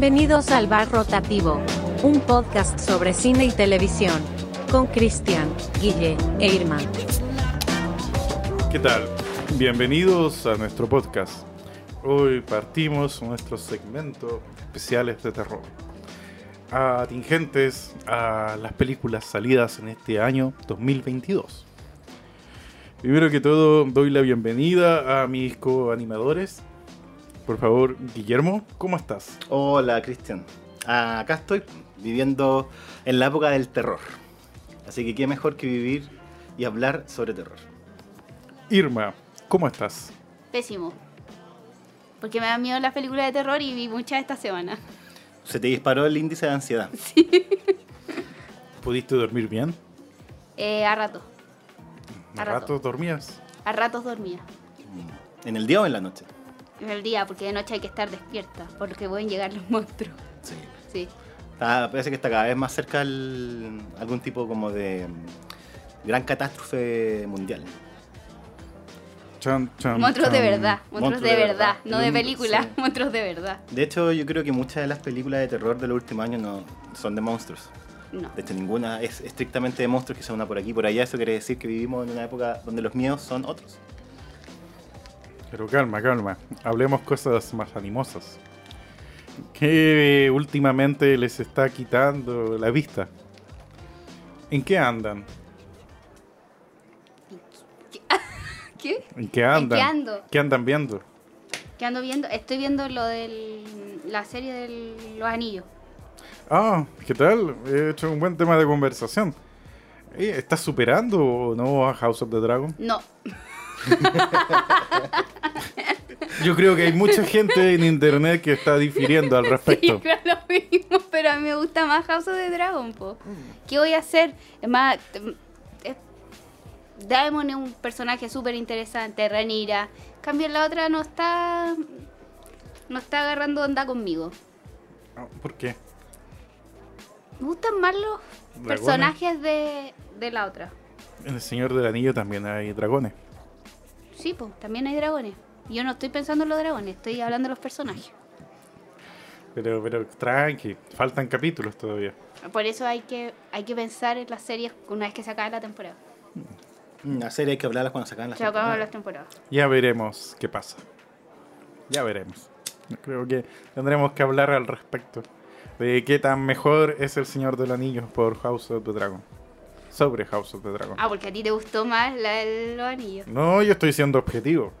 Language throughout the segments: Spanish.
Bienvenidos al Bar Rotativo, un podcast sobre cine y televisión, con Cristian, Guille e Irma. ¿Qué tal? Bienvenidos a nuestro podcast. Hoy partimos nuestros segmentos especiales de terror. Atingentes a las películas salidas en este año 2022. Primero que todo, doy la bienvenida a mis co-animadores. Por favor, Guillermo, ¿cómo estás? Hola, Cristian. Acá estoy viviendo en la época del terror. Así que qué mejor que vivir y hablar sobre terror. Irma, ¿cómo estás? Pésimo. Porque me da miedo las películas de terror y vi muchas esta semana. Se te disparó el índice de ansiedad. ¿Pudiste dormir bien? Eh, a rato. ¿A A rato. rato dormías? A ratos dormía. ¿En el día o en la noche? En el día, porque de noche hay que estar despierta, porque pueden llegar los monstruos. Sí. Sí. parece que está cada vez más cerca el- algún tipo como de mm, gran catástrofe mundial. Monstruos de verdad, monstruos Monstruos de de verdad, verdad. no de película, sí. monstruos de verdad. De hecho, yo creo que muchas de las películas de terror de los últimos años no son de monstruos. No. De hecho, ninguna es estrictamente de monstruos que sea una por aquí, por allá. Eso quiere decir que vivimos en una época donde los miedos son otros. Pero calma, calma. Hablemos cosas más animosas. ¿Qué últimamente les está quitando la vista? ¿En qué andan? ¿Qué? ¿En qué andan? qué ando? ¿Qué andan viendo? ¿Qué ando viendo? Estoy viendo lo de la serie de los anillos. Ah, ¿qué tal? He hecho un buen tema de conversación. Eh, ¿Estás superando o no a House of the Dragon? No, Yo creo que hay mucha gente en internet que está difiriendo al sí, respecto. creo lo mismo, pero a mí me gusta más House of the Dragon, po. ¿Qué voy a hacer? Es más, es- Daemon es un personaje súper interesante, Ranira. En cambio, la otra no está. No está agarrando onda conmigo. Ah, ¿Por qué? Me gustan más los ¿Dragones? personajes de, de la otra. En El Señor del Anillo también hay dragones. Sí, pues, también hay dragones. Yo no estoy pensando en los dragones, estoy hablando de los personajes. Pero, pero tranqui, faltan capítulos todavía. Por eso hay que, hay que pensar en las series una vez que se acabe la temporada. La serie hay que hablarlas cuando se acaben las Se acaban temporadas. las temporadas. Ya veremos qué pasa. Ya veremos. Creo que tendremos que hablar al respecto de qué tan mejor es el Señor del Anillo por House of the Dragon. Sobre House of the Dragon. Ah, porque a ti te gustó más la de los anillos. No, yo estoy siendo objetivo.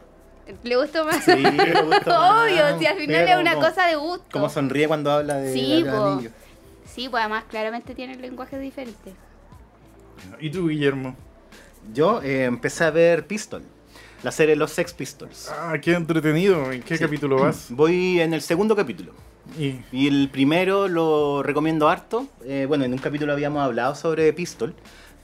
¿Le gustó más? Sí, me gusta más. Obvio, si al final Pero es una como- cosa de gusto. Como sonríe cuando habla de Sí, del po. anillo. Sí, pues además claramente tiene el lenguaje diferente. ¿Y tú, Guillermo? Yo eh, empecé a ver Pistol, la serie Los Sex Pistols. Ah, qué entretenido. ¿En qué Sí. capítulo vas? Voy en el segundo capítulo. Y Y el primero lo recomiendo harto. Eh, bueno, en un capítulo habíamos hablado sobre Pistol.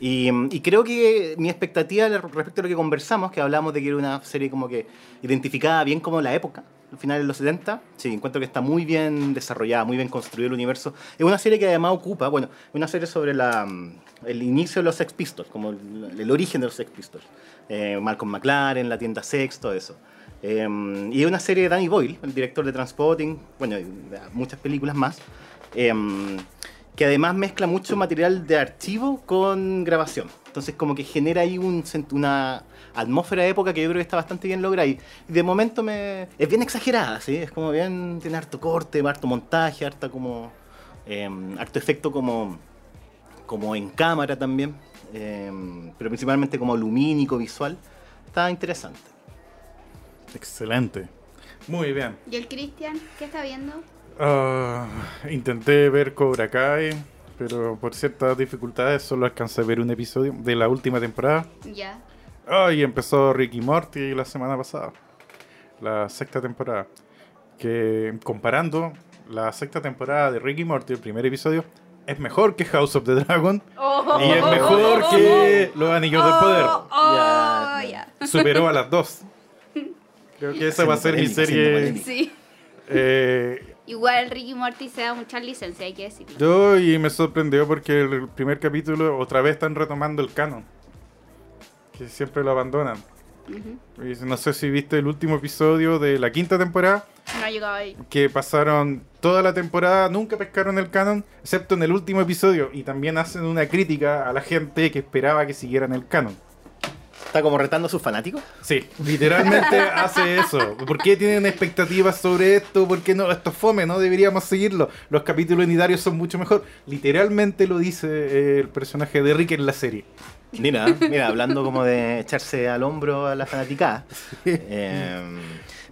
Y, y creo que mi expectativa respecto a lo que conversamos, que hablamos de que era una serie como que identificada bien como la época, al final de los 70, sí, encuentro que está muy bien desarrollada, muy bien construido el universo. Es una serie que además ocupa, bueno, es una serie sobre la, mm, el inicio de los Sex Pistols, como el, el origen de los Sex Pistols. Eh, Malcolm McLaren, la tienda Sex, todo eso. Eh, y es una serie de Danny Boyle, el director de Transpotting, bueno, muchas películas más, eh, que además mezcla mucho material de archivo con grabación. Entonces como que genera ahí un, una atmósfera de época que yo creo que está bastante bien lograda. Y de momento me es bien exagerada, ¿sí? Es como bien, tiene harto corte, harto montaje, harta como, eh, harto efecto como, como en cámara también, eh, pero principalmente como lumínico, visual. Está interesante. excelente. Muy bien. ¿Y el Cristian? ¿Qué está viendo? Ah, intenté ver Cobra Kai, pero por ciertas dificultades solo alcancé a ver un episodio de la última temporada. Ya. Ah, y empezó Ricky Morty la semana pasada, la sexta temporada. Que comparando la sexta temporada de Ricky Morty, el primer episodio, es mejor que House of the Dragon y es mejor que Los Anillos del Poder. Oh, Ya, ya. Superó a las dos. Creo que esa va a ser mi serie. Sí. eh, Igual Ricky Morty se da muchas licencias, hay que decirlo. Yo y me sorprendió porque el primer capítulo otra vez están retomando el canon. Que siempre lo abandonan. Ujú. Y No sé si viste el último episodio de la quinta temporada, No ha llegado ahí. que pasaron toda la temporada, nunca pescaron el canon, excepto en el último episodio, y también hacen una crítica a la gente que esperaba que siguieran el canon. Está como retando a sus fanáticos. Sí, literalmente hace eso. ¿Por qué tienen expectativas sobre esto? ¿Por qué no? Esto es fome, no deberíamos seguirlo. Los capítulos unitarios son mucho mejor. Literalmente lo dice eh, el personaje de Rick en la serie. Mira, mira, hablando como de echarse al hombro a la fanaticada. Eh,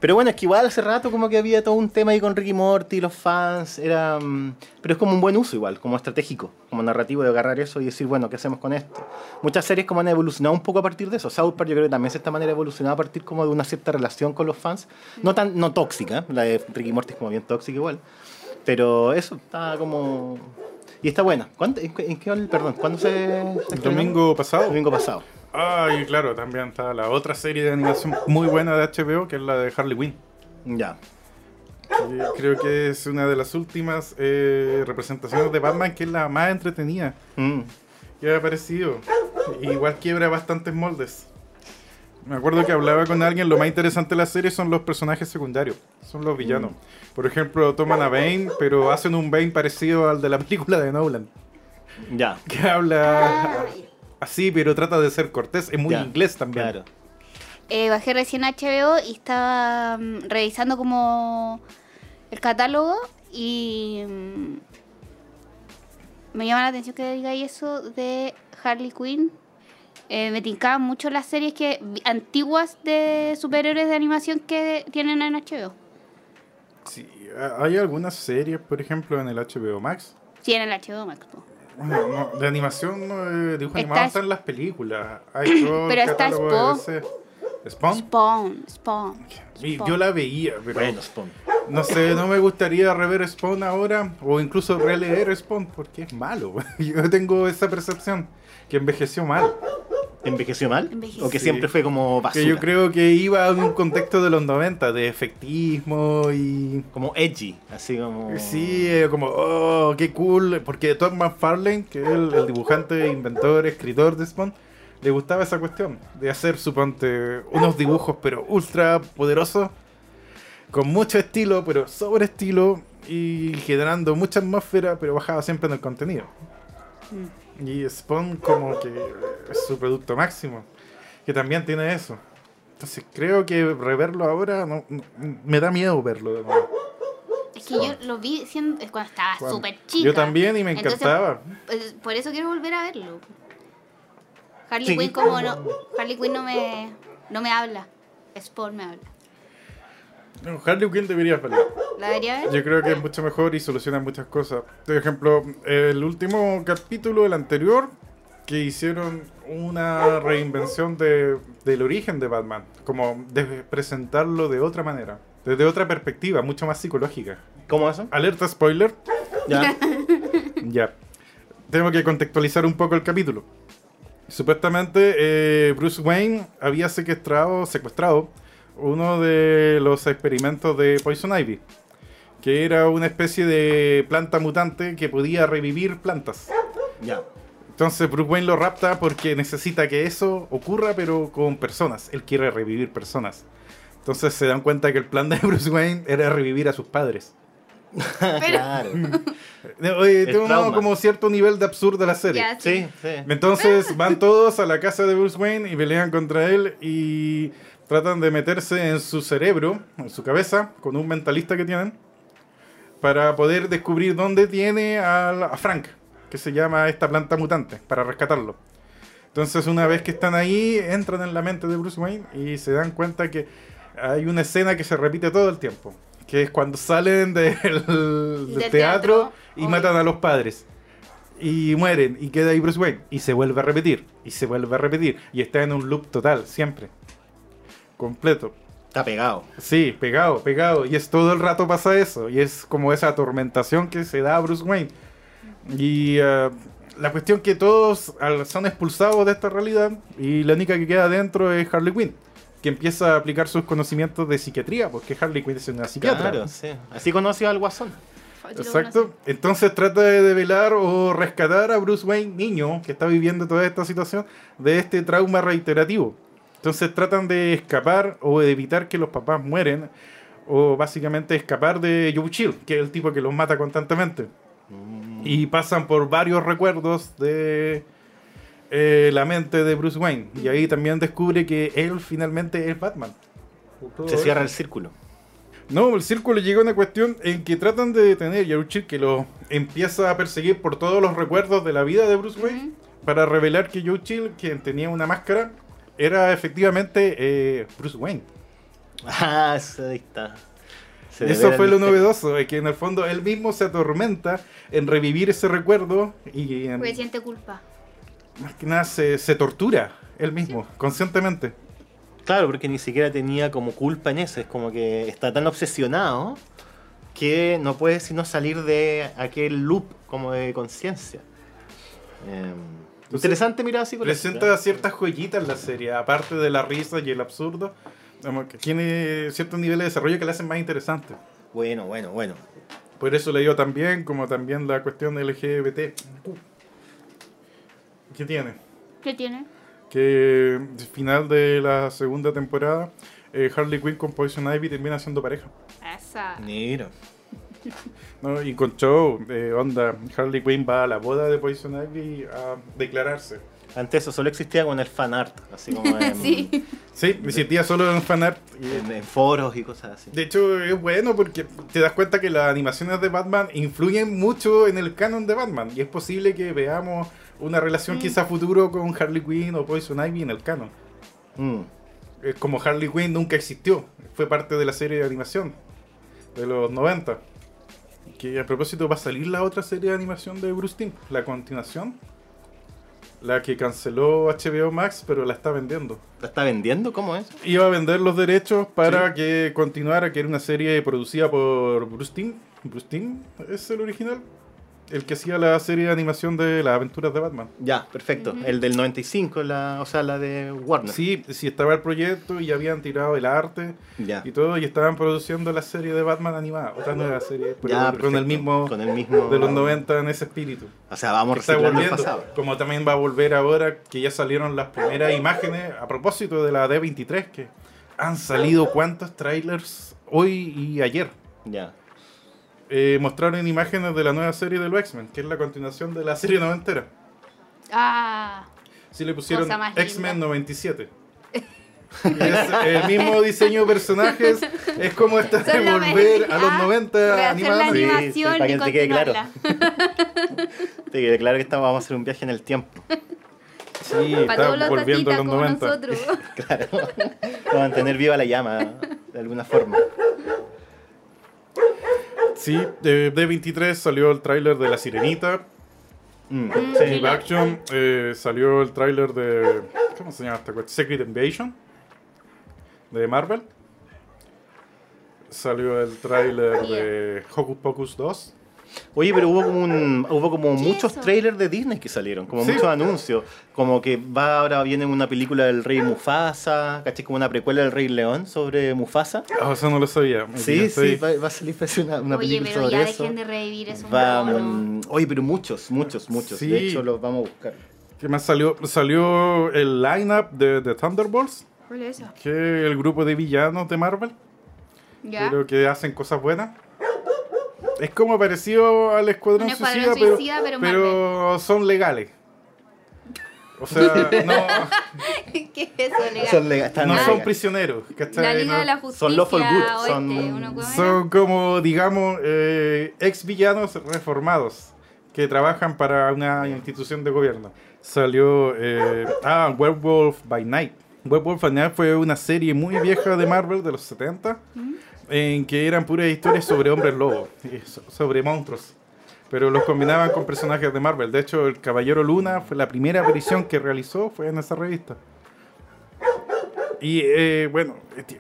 pero bueno, es que igual hace rato como que había todo un tema ahí con Ricky Morty, los fans, era... mm, Pero es como un buen uso igual, como estratégico, como narrativo de agarrar eso y decir, bueno, ¿qué hacemos con esto? Muchas series como han evolucionado un poco a partir de eso. South Park yo creo que también de esta manera evolucionado a partir como de una cierta relación con los fans. No tan no tóxica, la de Ricky Morty es como bien tóxica igual. Pero eso está como... Y está buena. ¿Cuándo, en, qué- en qué- perdón, ¿cuándo se, se El domingo pasado. El domingo pasado. Ay, claro, también está la otra serie de animación muy buena de HBO, que es la de Harley Quinn. Ya. Creo que es una de las últimas eh, representaciones de Batman que es la más entretenida Mm. que ha aparecido. Igual quiebra bastantes moldes. Me acuerdo que hablaba con alguien, lo más interesante de la serie son los personajes secundarios, son los villanos. Por ejemplo, toman a Bane, pero hacen un Bane parecido al de la película de Nolan, Ya. que habla así, pero trata de ser cortés, es muy Ya, inglés también. Claro. Eh, bajé recién HBO y estaba mm, revisando como el catálogo y mm, me llama la atención que digáis eso de Harley Quinn. Eh, me tincaban mucho las series que antiguas de superhéroes de animación que tienen en HBO. Sí, ha- hay algunas series, por ejemplo, en el HBO Max. Sí, en el HBO Max. po. Bueno, no, de animación, no, de dibujo Está animado es- están las películas. Hay todo el Pero está. ¿Spawn? Spawn, Spawn. Y Spawn. yo la veía, pero Bueno, Spawn. no sé, no me gustaría rever Spawn ahora o incluso releer Spawn porque es malo. Yo tengo esa percepción que envejeció mal. ¿Envejeció mal? Envejeció. ¿O que siempre fue como basura? Que yo creo que iba en un contexto de los 90, de efectismo y... Como edgy, así como... Sí, eh, como, oh, qué cool, porque Todd McFarlane, que es el, el dibujante, inventor, escritor de Spawn, le gustaba esa cuestión de hacer, suponte, unos dibujos, pero ultra poderosos, con mucho estilo, pero sobre estilo, y generando mucha atmósfera, pero bajaba siempre en el contenido. Y Spawn como que es su producto máximo, que también tiene eso. Entonces creo que reverlo ahora no- no- me da miedo verlo de nuevo. Es que yo lo vi siendo, cuando estaba súper chica. Yo también y me encantaba. pues, por eso quiero volver a verlo. Harley Sí. Quinn como no, Harley Quinn no me, no me habla. Spawn me habla. No, Harley Quinn debería verlo. ¿La debería ver? Yo creo que es mucho mejor y soluciona muchas cosas. Por ejemplo, el último capítulo, el anterior, que hicieron una reinvención de, del origen de Batman. Como de presentarlo de otra manera. Desde otra perspectiva, mucho más psicológica. ¿Cómo eso? Alerta spoiler. Ya. Ya. Tengo que contextualizar un poco el capítulo. Supuestamente eh, Bruce Wayne había secuestrado, secuestrado uno de los experimentos de Poison Ivy, que era una especie de planta mutante que podía revivir plantas. ya. Entonces Bruce Wayne lo rapta porque necesita que eso ocurra, pero con personas. Él quiere revivir personas. Entonces se dan cuenta que el plan de Bruce Wayne era revivir a sus padres. claro. Eh, Oye, El tengo como cierto nivel de absurdo la serie. Sí, sí. Entonces van todos a la casa de Bruce Wayne y pelean contra él y tratan de meterse en su cerebro, en su cabeza, con un mentalista que tienen, para poder descubrir dónde tiene a, Frank, que se llama esta planta mutante, para rescatarlo. Entonces una vez que están ahí, entran en la mente de Bruce Wayne y se dan cuenta que hay una escena que se repite todo el tiempo, que es cuando salen del, del Del teatro, teatro, y matan a los padres. Y mueren y queda ahí Bruce Wayne y se vuelve a repetir y se vuelve a repetir y está en un loop total siempre completo Está pegado. sí pegado pegado y es todo el rato pasa eso y es como esa atormentación que se da a Bruce Wayne y eh, la cuestión que todos son expulsados de esta realidad y la única que queda dentro es Harley Quinn que empieza a aplicar sus conocimientos de psiquiatría porque Harley Quinn es una psiquiatra Claro, sí. Así conoció al Guasón. Exacto. Entonces trata de develar o rescatar a Bruce Wayne, niño, que está viviendo toda esta situación, de este trauma reiterativo. Entonces tratan de escapar o de evitar que los papás mueren o básicamente escapar de Joe Chill, que es el tipo que los mata constantemente. Y pasan por varios recuerdos de eh, la mente de Bruce Wayne. Y ahí también descubre que él finalmente es Batman. Se cierra el círculo. No, el círculo llega a una cuestión en que tratan de detener a Chill, que lo empieza a perseguir por todos los recuerdos de la vida de Bruce Wayne, para revelar que Joe Chill, quien tenía una máscara, era efectivamente eh, Bruce Wayne. Ah, ahí está. Se Eso fue lo novedoso, es que en el fondo él mismo se atormenta en revivir ese recuerdo y en- Porque siente culpa. más que nada se, se tortura él mismo, conscientemente. Claro, porque ni siquiera tenía como culpa en eso. Es como que está tan obsesionado que no puede sino salir de aquel loop como de conciencia. Eh, interesante mirada psicológica. Presenta ciertas joyitas en la serie, aparte de la risa y el absurdo, que tiene ciertos niveles de desarrollo que la hacen más interesante. Bueno, bueno, bueno. Por eso le digo también, como también la cuestión LGBT. ¿Qué tiene? ¿Qué tiene? Que al final de la segunda temporada, eh, Harley Quinn con Poison Ivy termina siendo pareja. Esa. Mira. ¿No? Y con show, eh, onda, Harley Quinn va a la boda de Poison Ivy a declararse. Antes eso solo existía con el fan art, así como en, Sí. Sí, me sentía solo en fanart. y- en- en foros y cosas así. De hecho, es bueno porque te das cuenta que las animaciones de Batman influyen mucho en el canon de Batman. Y es posible que veamos una relación quizá futuro con Harley Quinn o Poison Ivy en el canon. Mm. Es como Harley Quinn nunca existió. Fue parte de la serie de animación de los 90. Que a propósito va a salir la otra serie de animación de Bruce Timm, la continuación. La que canceló HBO Max, pero la está vendiendo. ¿La está vendiendo? ¿Cómo es? Iba a vender los derechos para que continuara, que era una serie producida por Bruce Timm. Bruce Timm es el original. El que hacía la serie de animación de las aventuras de Batman. Ya, perfecto. El del 95, la, o sea, la de Warner. Sí, sí estaba el proyecto y ya habían tirado el arte Ya. y todo y estaban produciendo la serie de Batman animada, otra nueva serie, pero Ya, con el mismo Con el mismo- de los 90 en ese espíritu. O sea, vamos está reciclando el volviendo, pasado. como también va a volver ahora que ya salieron las primeras imágenes a propósito de la D23 que han salido cuántos trailers hoy y ayer. Ya. Eh, mostraron imágenes de la nueva serie de los X-Men, que es la continuación de la serie noventera. Ah. Sí le pusieron X-Men linda. 97. Y es el mismo diseño de personajes, es como esta de volver a los ah, 90 rehacer la animados. Sí, sí, para que te quede claro. Te quede claro que estamos, vamos a hacer un viaje en el tiempo. Sí, Para está todos los volviendo a los como 90. nosotros. Claro. Para mantener viva la llama, de alguna forma. Sí, de D23 salió el tráiler de La Sirenita. Mm, Sí, sí. live action. eh, salió el tráiler de. ¿Cómo se llama esta cuestión? Secret Invasion. De Marvel. Salió el tráiler de Hocus Pocus 2. Oye, pero hubo como, un, hubo como ¿Qué muchos trailers de Disney que salieron, como Sí. muchos anuncios. Como que va ahora viene una película del rey Mufasa, ¿cachai? Como una precuela del rey León sobre Mufasa. Ah, eso no lo sabía. Sí, sí, va, va a salir parece una, una Oye, película pero sobre ya eso. dejen de revivir eso. Vamos. Oye, pero muchos, muchos, muchos. Sí. De hecho, los vamos a buscar. ¿Qué más salió? Salió el lineup de, de Thunderbolts, ¿Cuál es eso? que es el grupo de villanos de Marvel, ¿Ya? pero que hacen cosas buenas. Es como parecido al Escuadrón, Suicida, pero, Suicida, pero pero son legales. O sea, no, ¿Qué es eso, legal? Son lega- están no legal. son prisioneros. ¿cachai? La Liga No- de la Justicia Son lawful good. Son como, digamos, eh, ex villanos reformados que trabajan para una institución de gobierno. Salió, eh, ah, Werewolf by Night. Werewolf by Night fue una serie muy vieja de Marvel de los 70 en que eran puras historias sobre hombres lobos, sobre monstruos. Pero los combinaban con personajes de Marvel. De hecho, el Caballero Luna fue la primera aparición que realizó fue en esa revista. Y eh, bueno,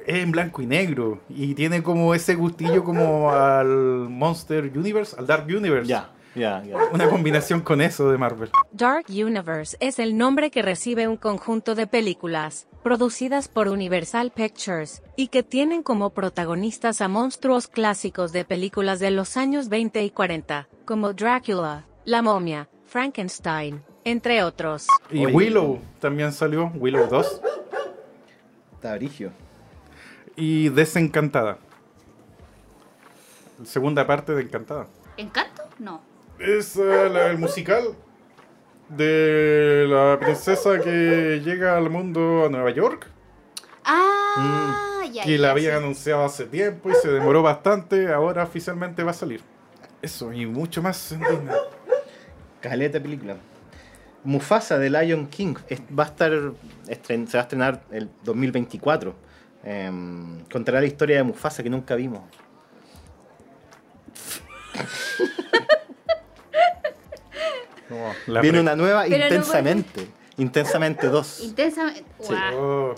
es en blanco y negro. Y tiene como ese gustillo como al Monster Universe, al Dark Universe. Ya, ya, ya. Una combinación con eso de Marvel. Dark Universe es el nombre que recibe un conjunto de películas, producidas por Universal Pictures, y que tienen como protagonistas a monstruos clásicos de películas de los años 20 y 40, como Drácula, La momia, Frankenstein, entre otros. Y Oye. Willow también salió, Willow 2. Está brigio. Y Desencantada. Segunda parte de Encantada. ¿Encanto? No. Es eh, la- el musical de la princesa que llega al mundo a Nueva York. Ah, ya. que ya, la había sí. anunciado hace tiempo y se demoró bastante. Ahora oficialmente va a salir. Eso y mucho más. Caleta de película. Mufasa de Lion King va a estar estren- se va a estrenar el 2024. Em, contará la historia de Mufasa que nunca vimos. Viene una nueva Pero no intensamente. Intensamente 2. Intensamente. Sí. Guau.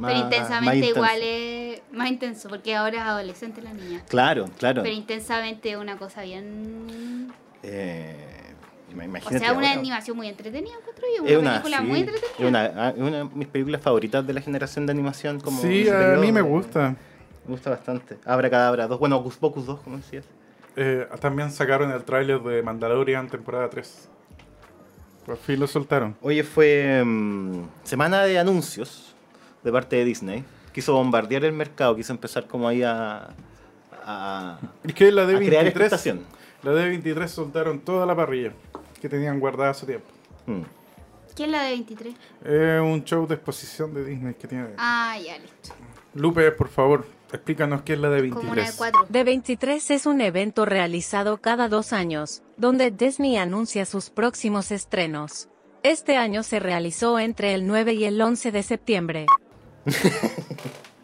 Pero intensamente igual es más intenso, porque ahora es adolescente la niña. Claro, claro. Pero intensamente es una cosa bien. Eh, O sea, una ahora. animación muy entretenida, encuentro yo. Una Es una, película sí, muy es entretenida. una, ah, es una de mis películas favoritas de la generación de animación. Como sí, a periodo. mí me gusta. Me gusta bastante. Abra Cadabra 2. Bueno, Ocus Pocus 2, como decías. Eh, también sacaron el tráiler de Mandalorian temporada 3. Por fin lo soltaron. Oye, fue mm, semana de anuncios de parte de Disney. Quiso bombardear el mercado, quiso empezar como ahí a, a, Es que la a crear D23, expectación. la D23 soltaron toda la parrilla que tenían guardada hace tiempo. Mm. ¿Quién es la de 23? Es un show de exposición de Disney que tiene. Ah, ya, listo. Lupe, por favor, explícanos qué es la D23. Como una de 4. D23 es un evento realizado cada dos años, donde Disney anuncia sus próximos estrenos. Este año se realizó entre el 9 y el 11 de septiembre.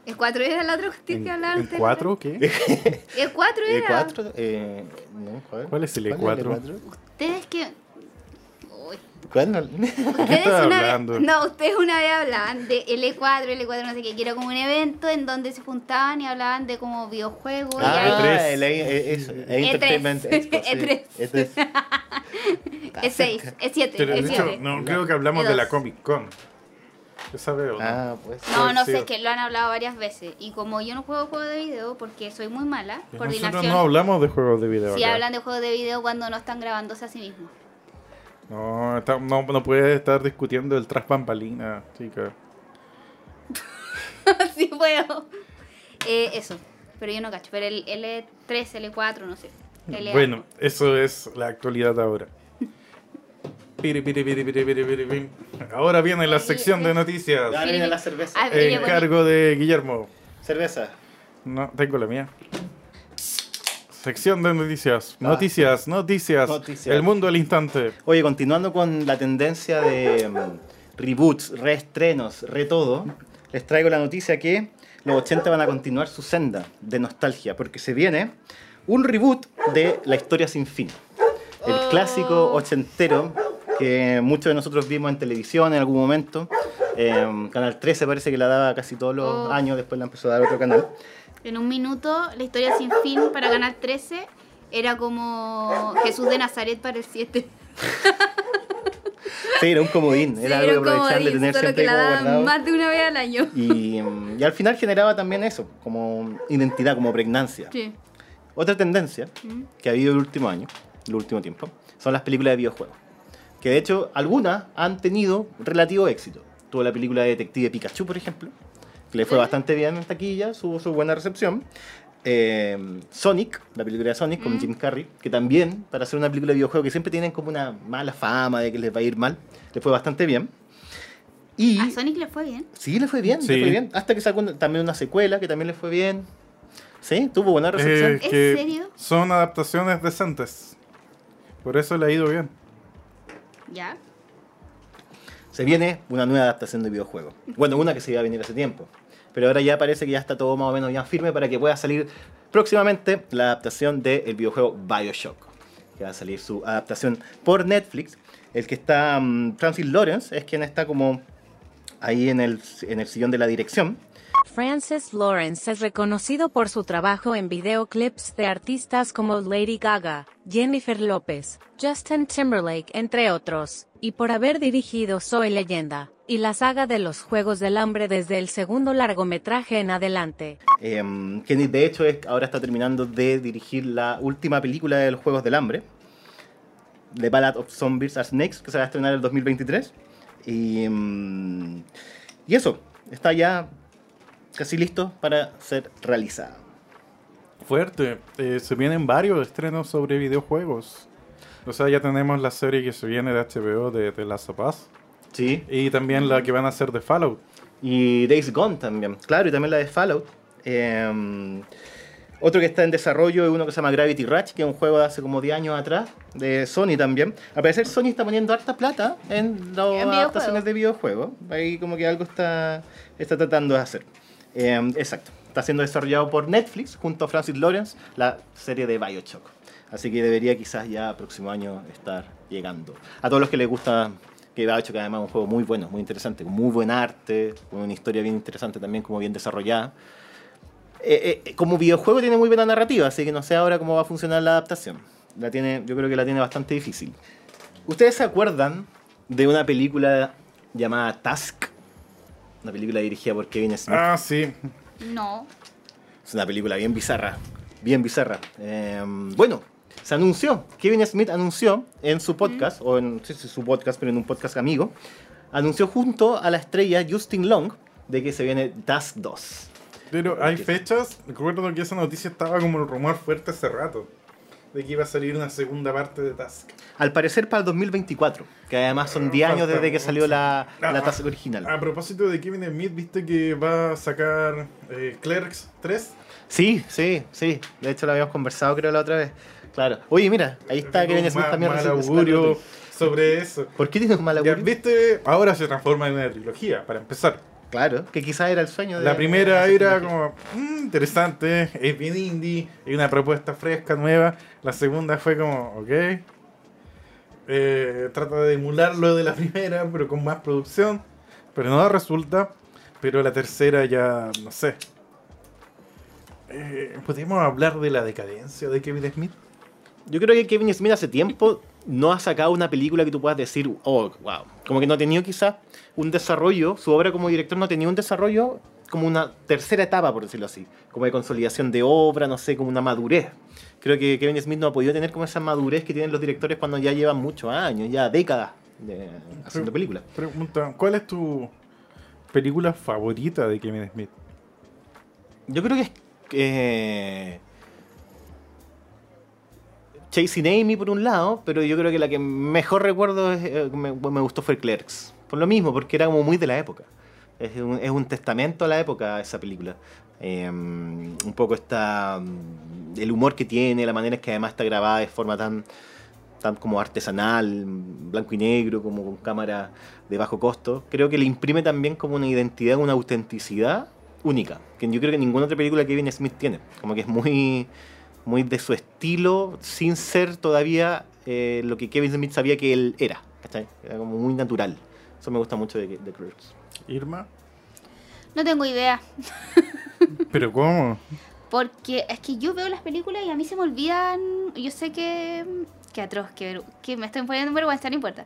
¿El 4 era la otra cuestión ¿En, que ustedes? cuatro o qué? El 4 era. ¿E4? Eh, no, joder. ¿Cuál es el E ¿Cuál E4? Ustedes que. Uy. ¿Cuál no? Ustedes estás una hablando? vez, no, ustedes una vez hablaban de L4, L4 no sé qué, que era como un evento en donde se juntaban y hablaban de como videojuegos y Ah, ahí- E3. el, E- es, E3. Entertainment Expo. sí. E3. E3. es 6, es 7, Pero de es hecho, 7. no, creo que hablamos E2. de la Comic Con. Esa veo, ¿no? Ah, pues. No, no Sí. sé, es que lo han hablado varias veces. Y como yo no juego juegos de video porque soy muy mala, Nosotros coordinación. no hablamos de juegos de video. Si acá. hablan de juegos de video cuando no están grabándose a sí mismos. No, está- no, no puedes estar discutiendo el tras bambalina, chica. sí puedo. Eh, eso, pero yo no cacho. Pero el L3, L4, no sé. Bueno, eso es la actualidad ahora. Piri, piri, piri, piri, piri, piri, pim. Ahora viene la sección de noticias. Ahora viene la cerveza. Ah, En cargo de Guillermo. Cerveza. No, tengo la mía. Sección de noticias. Ah. Noticias, noticias. Noticias. El mundo al instante. Oye, continuando con la tendencia de mm, reboots, reestrenos, re todo, les traigo la noticia que los 80 van a continuar su senda de nostalgia, porque se viene un reboot de La historia sin fin. El Oh. clásico ochentero que muchos de nosotros vimos en televisión en algún momento. Eh, canal 13 parece que la daba casi todos los Oh. años, después la empezó a dar otro canal. En un minuto, la historia sin fin para ganar 13 era como Jesús de Nazaret para el 7. Sí, era un comodín, Sí, era algo que un aprovechaban de tener siempre que la como guardado. más de una vez al año. Y, mm, y al final generaba también eso, como identidad, como pregnancia. Sí. Otra tendencia Mm. que ha habido el último año, el último tiempo, son las películas de videojuegos. Que de hecho algunas han tenido relativo éxito. Tuvo la película de Detective Pikachu, por ejemplo, que le fue bastante bien en taquilla, tuvo su buena recepción. Eh, Sonic, la película de Sonic con Mm. Jim Carrey, que también, para hacer una película de videojuegos que siempre tienen como una mala fama de que les va a ir mal, le fue bastante bien. Y A Sonic le fue bien. Sí, le fue bien, Sí. le fue bien. Hasta que sacó una- también una secuela que también le fue bien. Sí, tuvo buena recepción. Eh, ¿En que serio? Son adaptaciones decentes. Por eso le ha ido bien. Ya. Se viene una nueva adaptación de videojuego. Bueno, una que se iba a venir hace tiempo. Pero ahora ya parece que ya está todo más o menos ya firme para que pueda salir próximamente la adaptación del videojuego Bioshock. Que va a salir su adaptación por Netflix. El que está mm, Francis Lawrence es quien está como ahí en el, en el sillón de la dirección. Francis Lawrence es reconocido por su trabajo en videoclips de artistas como Lady Gaga, Jennifer López, Justin Timberlake, entre otros, y por haber dirigido Soy Leyenda, y la saga de los Juegos del Hambre desde el segundo largometraje en adelante. Eh, de hecho es- ahora está terminando de dirigir la última película de los Juegos del Hambre, The Ballad of Zombies and Snakes, que se va a estrenar en el 2023. Y, mm, y eso, está ya casi listo para ser realizada. Fuerte. Eh, se vienen varios estrenos sobre videojuegos. O sea, ya tenemos la serie que se viene de HBO de The Last of Us. Sí. Y también la que van a hacer de Fallout. Y Days Gone también. Claro, y también la de Fallout. Eh, otro que está en desarrollo es uno que se llama Gravity Rush, que es un juego de hace como 10 años atrás, de Sony también. Al parecer Sony está poniendo harta plata en las adaptaciones de videojuegos. Ahí como que algo está, está tratando de hacer. Eh, exacto. Está siendo desarrollado por Netflix junto a Francis Lawrence, la serie de Bioshock. Así que debería quizás ya próximo año estar llegando. A todos los que les gusta que Bioshock además es un juego muy bueno, muy interesante, con muy buen arte, con una historia bien interesante también, como bien desarrollada. Eh, eh, como videojuego tiene muy buena narrativa, así que no sé ahora cómo va a funcionar la adaptación. La tiene, yo creo que la tiene bastante difícil. ¿Ustedes se acuerdan de una película llamada Task? Una película dirigida por Kevin Smith. Ah, sí. No. Es una película bien bizarra. Bien bizarra. Eh, bueno, se anunció. Kevin Smith anunció en su podcast, o en sí, sí, su podcast, pero en un podcast amigo, anunció junto a la estrella Justin Long de que se viene Task 2. Pero hay fechas. Recuerdo que esa noticia estaba como el rumor fuerte hace rato. De que iba a salir una segunda parte de Task. Al parecer para el 2024, que además son 10 años desde que salió la, la Ah, Task original. A propósito de Kevin Smith, ¿viste que va a sacar eh, Clerks 3? Sí, sí, sí. De hecho lo habíamos conversado creo la otra vez. Claro. Oye, mira, ahí está Kevin Smith también. mal augurio sobre eso. ¿Por qué tiene un mal Ya, augurio? ¿Viste? Ahora se transforma en una trilogía, para empezar. Claro, que quizás era el sueño de... La primera de era como "Mm, interesante, es bien indie, es una propuesta fresca, nueva. La segunda fue como, ok. Eh, trata de emular lo de la primera, pero con más producción. Pero no resulta. Pero la tercera ya, no sé. Eh, ¿Podemos hablar de la decadencia de Kevin Smith? Yo creo que Kevin Smith hace tiempo no ha sacado una película que tú puedas decir, oh, wow. Como que no ha tenido quizás un desarrollo, su obra como director no ha tenido un desarrollo como una tercera etapa, por decirlo así. Como de consolidación de obra, no sé, como una madurez. Creo que Kevin Smith no ha podido tener como esa madurez que tienen los directores cuando ya llevan muchos años, ya décadas de- haciendo películas. Pregunta, ¿cuál es tu película favorita de Kevin Smith? Yo creo que es eh, Chasing Amy por un lado, pero yo creo que la que mejor recuerdo es, eh, me, gustó fue Clerks. Por lo mismo, porque era como muy de la época. Es un, es un testamento a la época esa película. Eh, un poco está mm, el humor que tiene, la manera en que además está grabada de forma tan tan como artesanal, blanco y negro, como con cámara de bajo costo, creo que le imprime también como una identidad, una autenticidad única, que yo creo que ninguna otra película que Kevin Smith tiene, como que es muy, muy de su estilo, sin ser todavía eh, lo que Kevin Smith sabía que él era, ¿cachai? Era como muy natural. Eso me gusta mucho de, de Clerks. Irma. No tengo idea. ¿Pero cómo? Porque es que yo veo las películas y a mí se me olvidan. Yo sé que. Que atroz, que, me estoy poniendo en vergüenza, no importa.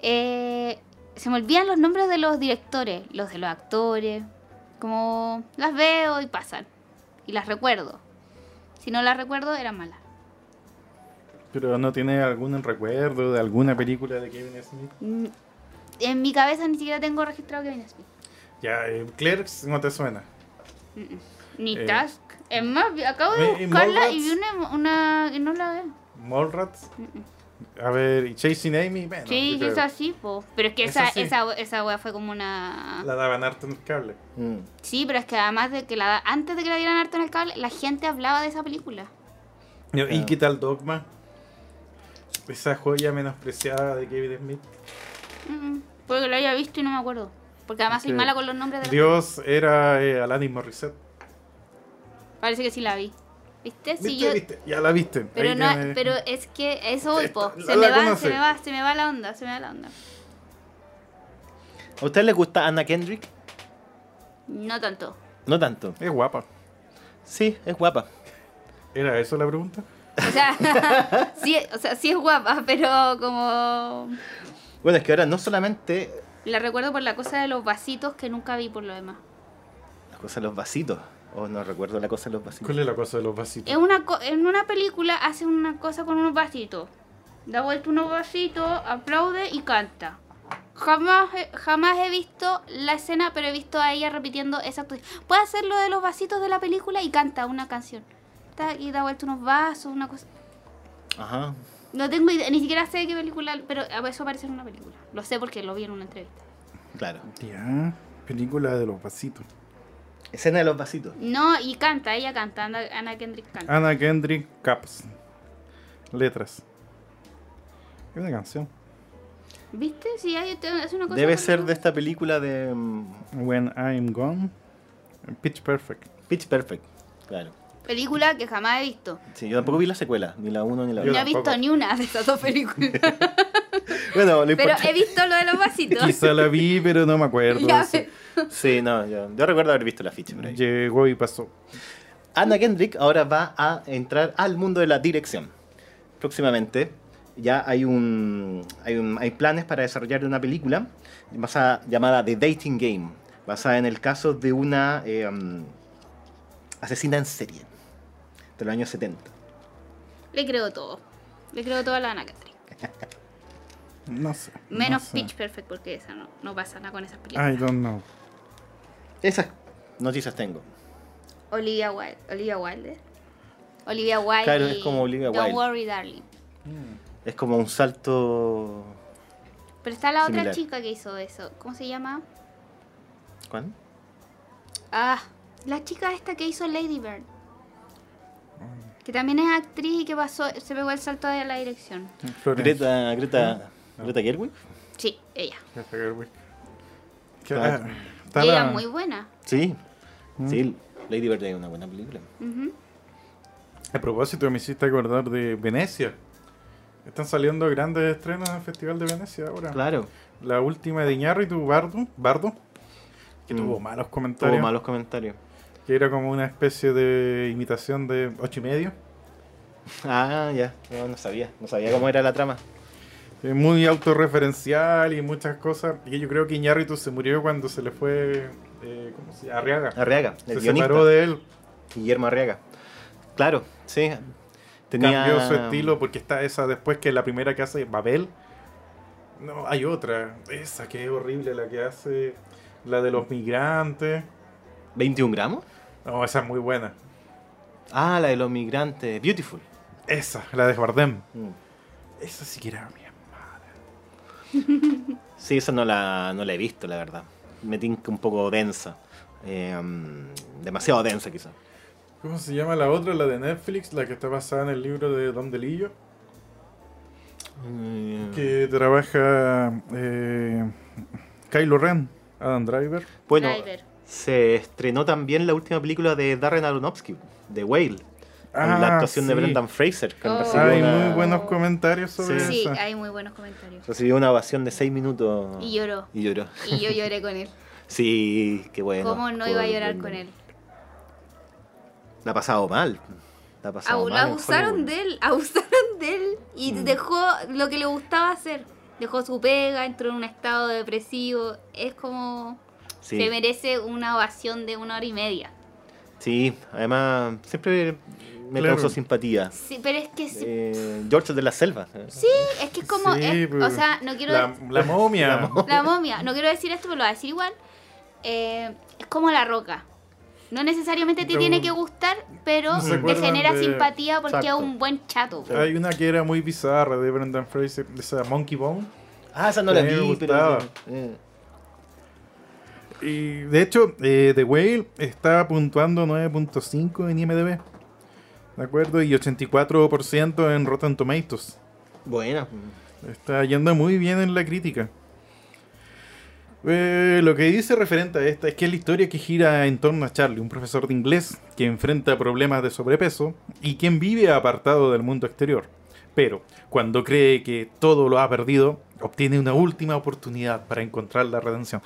Eh, se me olvidan los nombres de los directores, los de los actores. Como las veo y pasan. Y las recuerdo. Si no las recuerdo, eran malas. ¿Pero no tiene algún recuerdo de alguna película de Kevin Smith? Mm, En mi cabeza ni siquiera tengo registrado Kevin Smith. Ya, eh, Clerks no te suena. Ni Eh, Task. Es más, acabo de ¿y- y buscarla y vi una, una. y no la veo. Mallrats. A ver, y Chasing Amy, bueno. Sí, yo es así, po. Pero es que Esa esa, sí. esa, esa wea fue como una. La daban harto en el cable. Mm. Sí, pero es que además de que la antes de que la dieran harto en el cable, la gente hablaba de esa película. ¿Y Ah. qué tal Dogma? Esa joya menospreciada de Kevin Smith. Mm, mm. Puede que lo haya visto y no me acuerdo. Porque además soy mala con los nombres de Dios era eh, Alanis Morissette. Parece que sí la vi. ¿Viste? Sí, ¿Viste? yo... ¿Viste? Ya la viste. Pero, Ahí no, tiene- pero es que eso voy, po. Se la me, va, se me va, se me va la onda, se me va la onda. ¿A usted le gusta Anna Kendrick? No tanto. No tanto. Es guapa. Sí, es guapa. ¿Era eso la pregunta? O sea, sí, o sea, sí es guapa, pero como... Bueno, es que ahora no solamente La recuerdo por la cosa de los vasitos que nunca vi por lo demás. la cosa de los vasitos. Oh, no recuerdo la cosa de los vasitos. ¿Cuál es la cosa de los vasitos? En una, co- en una película hace una cosa con unos vasitos. Da vuelta unos vasitos, aplaude y canta. Jamás, he- jamás he visto la escena, pero he visto a ella repitiendo esa actuación. Puede hacer lo de los vasitos de la película y canta una canción. Está y da vuelta unos vasos, una cosa. Ajá. No tengo idea, ni siquiera sé de qué película, pero eso aparece en una película. Lo sé porque lo vi en una entrevista. Claro. Ya, película de los vasitos. Escena de los vasitos. No, y canta, ella canta, Ana, Ana Kendrick canta. Anna Kendrick Caps. Letras. Es una canción. ¿Viste? Sí, hay, es una cosa. Debe ser de esta película de mm, When I'm Gone. Pitch Perfect. Pitch Perfect. Claro. Película que jamás he visto. Sí, yo tampoco vi la secuela, ni la 1 ni la Yo 2. no he visto ni una de esas dos películas. Bueno, lo pero he visto lo de los vasitos. Quizá la vi, pero no me acuerdo. Ya Sí. ves. Sí, no, yo, yo recuerdo haber visto la ficha por ahí. Llegó y pasó. Anna Kendrick ahora va a entrar al mundo de la dirección. Próximamente ya hay un hay, un- hay planes para desarrollar una película basada- llamada The Dating Game, basada en el caso de una eh, um, asesina en serie de los años 70. Le creo todo. Le creo todo a la Ana Kendrick. No sé. Menos no sé. Pitch Perfect, porque esa no, no pasa nada con esas películas. I don't know. Esas noticias tengo. Olivia Wilde. Olivia Wilde. Olivia Wilde. Claro, y es como Olivia Don't Wilde. worry, darling. Es como un salto... Pero está la otra chica que hizo eso. ¿Cómo se llama? ¿Cuál? Ah, la chica esta que hizo Lady Bird. Que también es actriz y que pasó, se pegó el salto de la dirección. Florence. Greta, Greta, Greta Gerwig. Sí, ella. Greta Gerwig. ¿Qué- Claro. ah, está ella la- muy buena. Sí, Mm. sí, Lady Bird es una buena película. Ujú. A propósito, me hiciste acordar de Venecia. Están saliendo grandes estrenos en el Festival de Venecia ahora. Claro, La última de Iñárritu, Bardo, Bardo que Mm. tuvo malos tuvo comentarios. malos comentarios. Que era como una especie de imitación de ocho y medio. Ah, ya, no, no sabía, no sabía cómo era la trama. Eh, Muy autorreferencial y muchas cosas. Y yo creo que Iñárritu se murió cuando se le fue. Eh, ¿Cómo se llama? Arriaga. Arriaga, el se guionista, separó de él. Guillermo Arriaga. Claro, sí. Tenía... Cambió su estilo porque está esa después que la primera que hace Babel. No, hay otra. Esa que es horrible, la que hace. La de los migrantes. 21 gramos. No, esa es muy buena. Ah, la de los migrantes, Beautiful. Esa, la de Bardem. Mm. Esa sí que era bien. Sí, esa no la, no la he visto, la verdad. Me tinca un poco densa. Eh, mm, demasiado densa, quizás. ¿Cómo se llama la otra? La de Netflix, la que está basada en el libro de Don Delillo. Mm. Que trabaja eh, Kylo Ren, Adam Driver. Bueno, Driver. se estrenó también la última película de Darren Aronofsky, The Whale. La Ah, actuación de sí. Brendan Fraser. Que Oh. Hay una, muy buenos comentarios sobre Sí. Sí, esa. hay muy buenos comentarios. recibió una ovación de 6 minutos. Y lloró. Y lloró. Y yo lloré con él. Sí, qué bueno. ¿Cómo no iba a llorar con él? La ha pasado mal. La ha pasado mal. abusaron de él, abusaron de él y Mm. dejó lo que le gustaba hacer. Dejó su pega, entró en un estado depresivo. Es como. Sí, Se merece una ovación de una hora y media. sí, además siempre me Claro. causó simpatía. Sí, pero es que. sí- Eh, George de la Selva. Sí, es que es como. Sí, es- pues, o sea, no quiero. La, la momia. La mo- La momia, no quiero decir esto, pero lo voy a decir igual. Eh, es como la roca. No necesariamente te tiene que gustar, pero ¿No se te genera de- simpatía porque Exacto. es un buen chato. Hay una que era muy bizarra de Brendan Fraser, de esa Monkey Bone. Ah, esa no la vi, gustaba. pero. eh, Y de hecho, eh, The Whale está puntuando 9.5 en IMDb. ¿De acuerdo? Y 84% en Rotten Tomatoes. buena. Está yendo muy bien en la crítica. Eh, lo que dice referente a esta es que es la historia que gira en torno a Charlie, un profesor de inglés que enfrenta problemas de sobrepeso y quien vive apartado del mundo exterior. Pero cuando cree que todo lo ha perdido, obtiene una última oportunidad para encontrar la redención.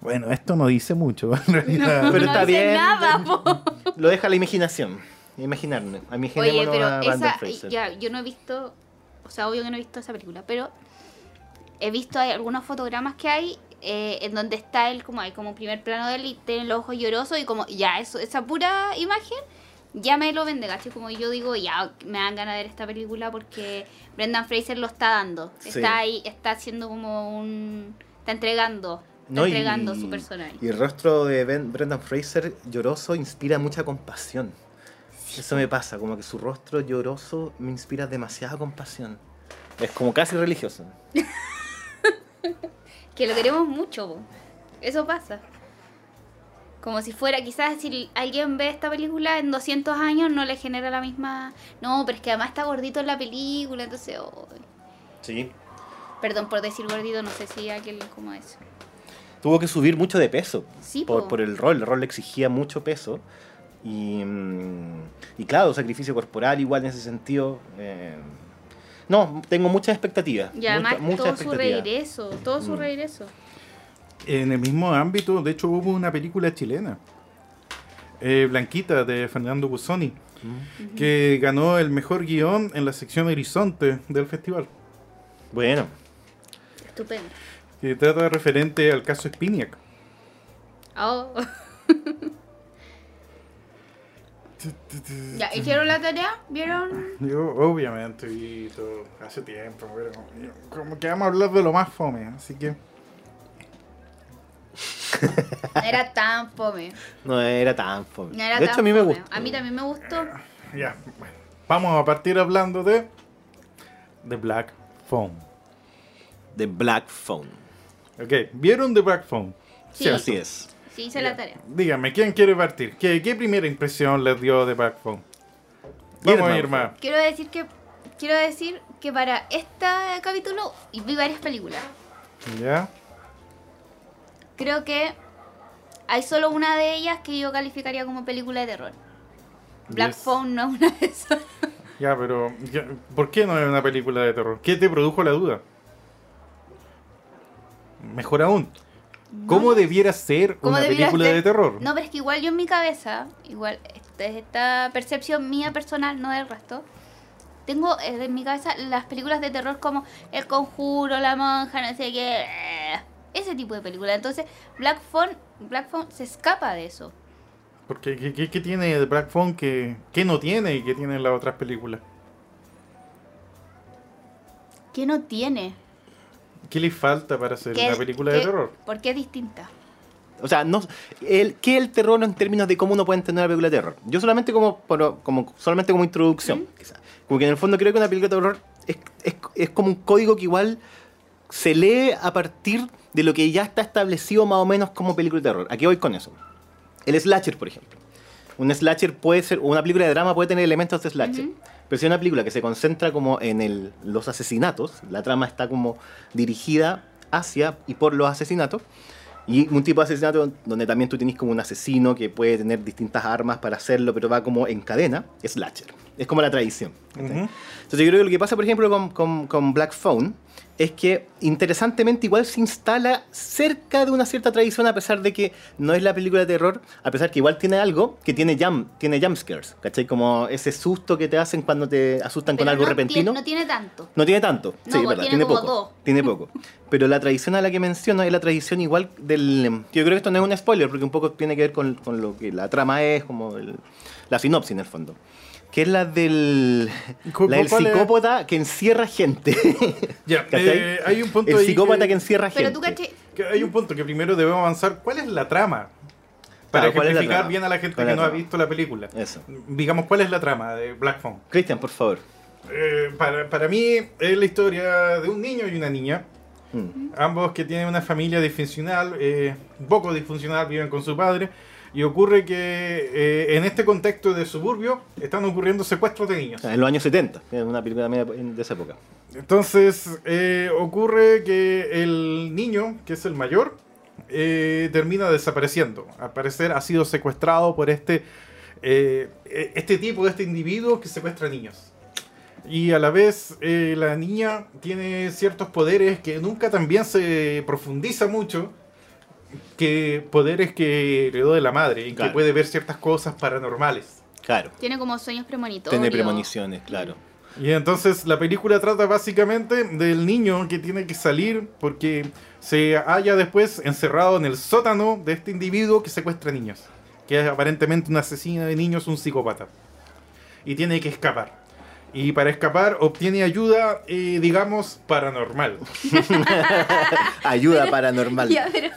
Bueno, esto no dice mucho, en realidad. Pero no está dice bien. nada, po. Lo deja a la imaginación. Imaginarme. Oye, pero a esa, Fraser. ya, yo no he visto, o sea, obvio que no he visto esa película, pero he visto hay algunos fotogramas que hay eh, en donde está él como hay como primer plano de él y tiene los ojos llorosos y como ya eso, esa pura imagen ya me lo vende, ¿cachai? Como yo digo, ya me dan ganas de ver esta película porque Brendan Fraser lo está dando, Sí. está ahí, está haciendo como un Está entregando. Está No, y- entregando su personaje. Y el rostro de Ben- Brendan Fraser lloroso inspira mucha compasión. Eso me pasa, como que su rostro lloroso me inspira demasiada compasión. Es como casi religioso. Que lo queremos mucho, po. Eso pasa. Como si fuera, quizás si alguien ve esta película en 200 años no le genera la misma... No, pero es que además está gordito en la película, entonces... oh, Sí. Perdón por decir gordito, no sé si alguien como eso. Tuvo que subir mucho de peso Sí, por, po. por el rol. El rol le exigía mucho peso. Y, mm, y claro, sacrificio corporal igual en ese sentido. eh, no, tengo muchas expectativas. Y además mucha- todo su regreso, todo su Mm. regreso. En el mismo ámbito, de hecho, hubo una película chilena, eh, Blanquita, de Fernando Busoni, que ganó el mejor guion en la sección Horizonte del festival, Bueno, Estupendo. que trata referente al caso Spiniak. Oh. ya, ¿hicieron la tarea? ¿Vieron? Yo, obviamente, vi todo hace tiempo, pero como que vamos a hablar de lo más fome, así que... No era tan fome. no era tan fome. No era de tan hecho, a mí me gustó. A mí también me gustó. Ya, bueno. Vamos a partir hablando de... The Black Phone. The Black Phone. Ok, ¿vieron The Black Phone? Sí. Así es. Sí, hice la tarea. Dígame, ¿quién quiere partir? ¿Qué, qué primera impresión les dio de Black Phone? Irma, Vamos, Irma. favor. Quiero decir que quiero decir que para este capítulo vi varias películas. ¿Ya? Creo que hay solo una de ellas que yo calificaría como película de terror. Black Yes. Phone no es una de esas. Ya, pero ya, ¿por qué no es una película de terror? ¿Qué te produjo la duda? Mejor aún, ¿cómo debiera ser ¿Cómo una debiera película ser? de terror? No, pero es que igual yo en mi cabeza, igual esta, esta percepción mía personal, no del resto, tengo eh, en mi cabeza las películas de terror como El Conjuro, La Monja, no sé qué. Ese tipo de películas. Entonces, Black Phone, Black Phone se escapa de eso. Porque ¿qué, qué- qué tiene de Black Phone que, que no tiene y que tienen las otras películas? ¿Qué no tiene? ¿Qué le falta para hacer ¿Qué- una película de terror? ¿Por qué es distinta? O sea, no, el, ¿qué es el terror en términos de cómo uno puede entender una película de terror? Yo solamente como, como, solamente como introducción, quizá. Como que en el fondo creo que una película de terror es, es, es como un código que igual se lee a partir de lo que ya está establecido más o menos como película de terror. Aquí voy con eso. El slasher, por ejemplo. Un slasher puede ser, o una película de drama puede tener elementos de slasher. Ujú. Pero si es una película que se concentra como en el- los asesinatos, la trama está como dirigida hacia y por los asesinatos, y un tipo de asesinato donde también tú tienes como un asesino que puede tener distintas armas para hacerlo, pero va como en cadena, es slasher. Es como la tradición. ¿cachai? Ujú. Entonces yo creo que lo que pasa, por ejemplo, con, con- con Black Phone es que interesantemente igual se instala cerca de una cierta tradición a pesar de que no es la película de terror, a pesar que igual tiene algo que tiene jump, tiene jump scares, ¿cachai? Como ese susto que te hacen cuando te asustan con Pero algo no repentino. Tiene, no tiene tanto. No tiene tanto, No, sí, es verdad, tiene tiene como poco. dos. Tiene poco. Pero la tradición a la que menciono es la tradición igual del. Yo creo que esto no es un spoiler, porque un poco tiene que ver con, con lo que la trama es, como el- la sinopsis en el fondo. Que es la del. ¿Cu- La del cuál es? psicópata que encierra gente. Ya, eh, hay un punto El ahí psicópata que- que, encierra Pero gente. tú caché. que hay un punto que primero debemos avanzar. ¿Cuál es la trama? Para Claro, ¿cuál es la ejemplificar trama? bien a la gente ¿Cuál que es no la ha trama? visto la película. Eso. Digamos, ¿cuál es la trama de Black Phone? Cristian, por favor. Eh, para, para mí es la historia de un niño y una niña. Mm. Ambos que tienen una familia disfuncional, eh, un poco disfuncional, viven con su padre. Y ocurre que eh, en este contexto de suburbio están ocurriendo secuestros de niños. En los años 70. Es una película de esa época. Entonces eh, ocurre que el niño, que es el mayor, eh, termina desapareciendo. Al parecer ha sido secuestrado por este, eh, este tipo, este individuo que secuestra niños. Y a la vez la niña tiene ciertos poderes que nunca también se profundiza mucho. Que poderes que heredó de la madre y Claro. que puede ver ciertas cosas paranormales. Claro. Tiene como sueños premonitorios. Tiene premoniciones, claro. Y entonces la película trata básicamente del niño que tiene que salir porque se halla después encerrado en el sótano de este individuo que secuestra niños, que es aparentemente un asesino de niños, un psicópata. Y tiene que escapar. Y para escapar obtiene ayuda, eh, digamos, paranormal. Ayuda paranormal. Ya, pero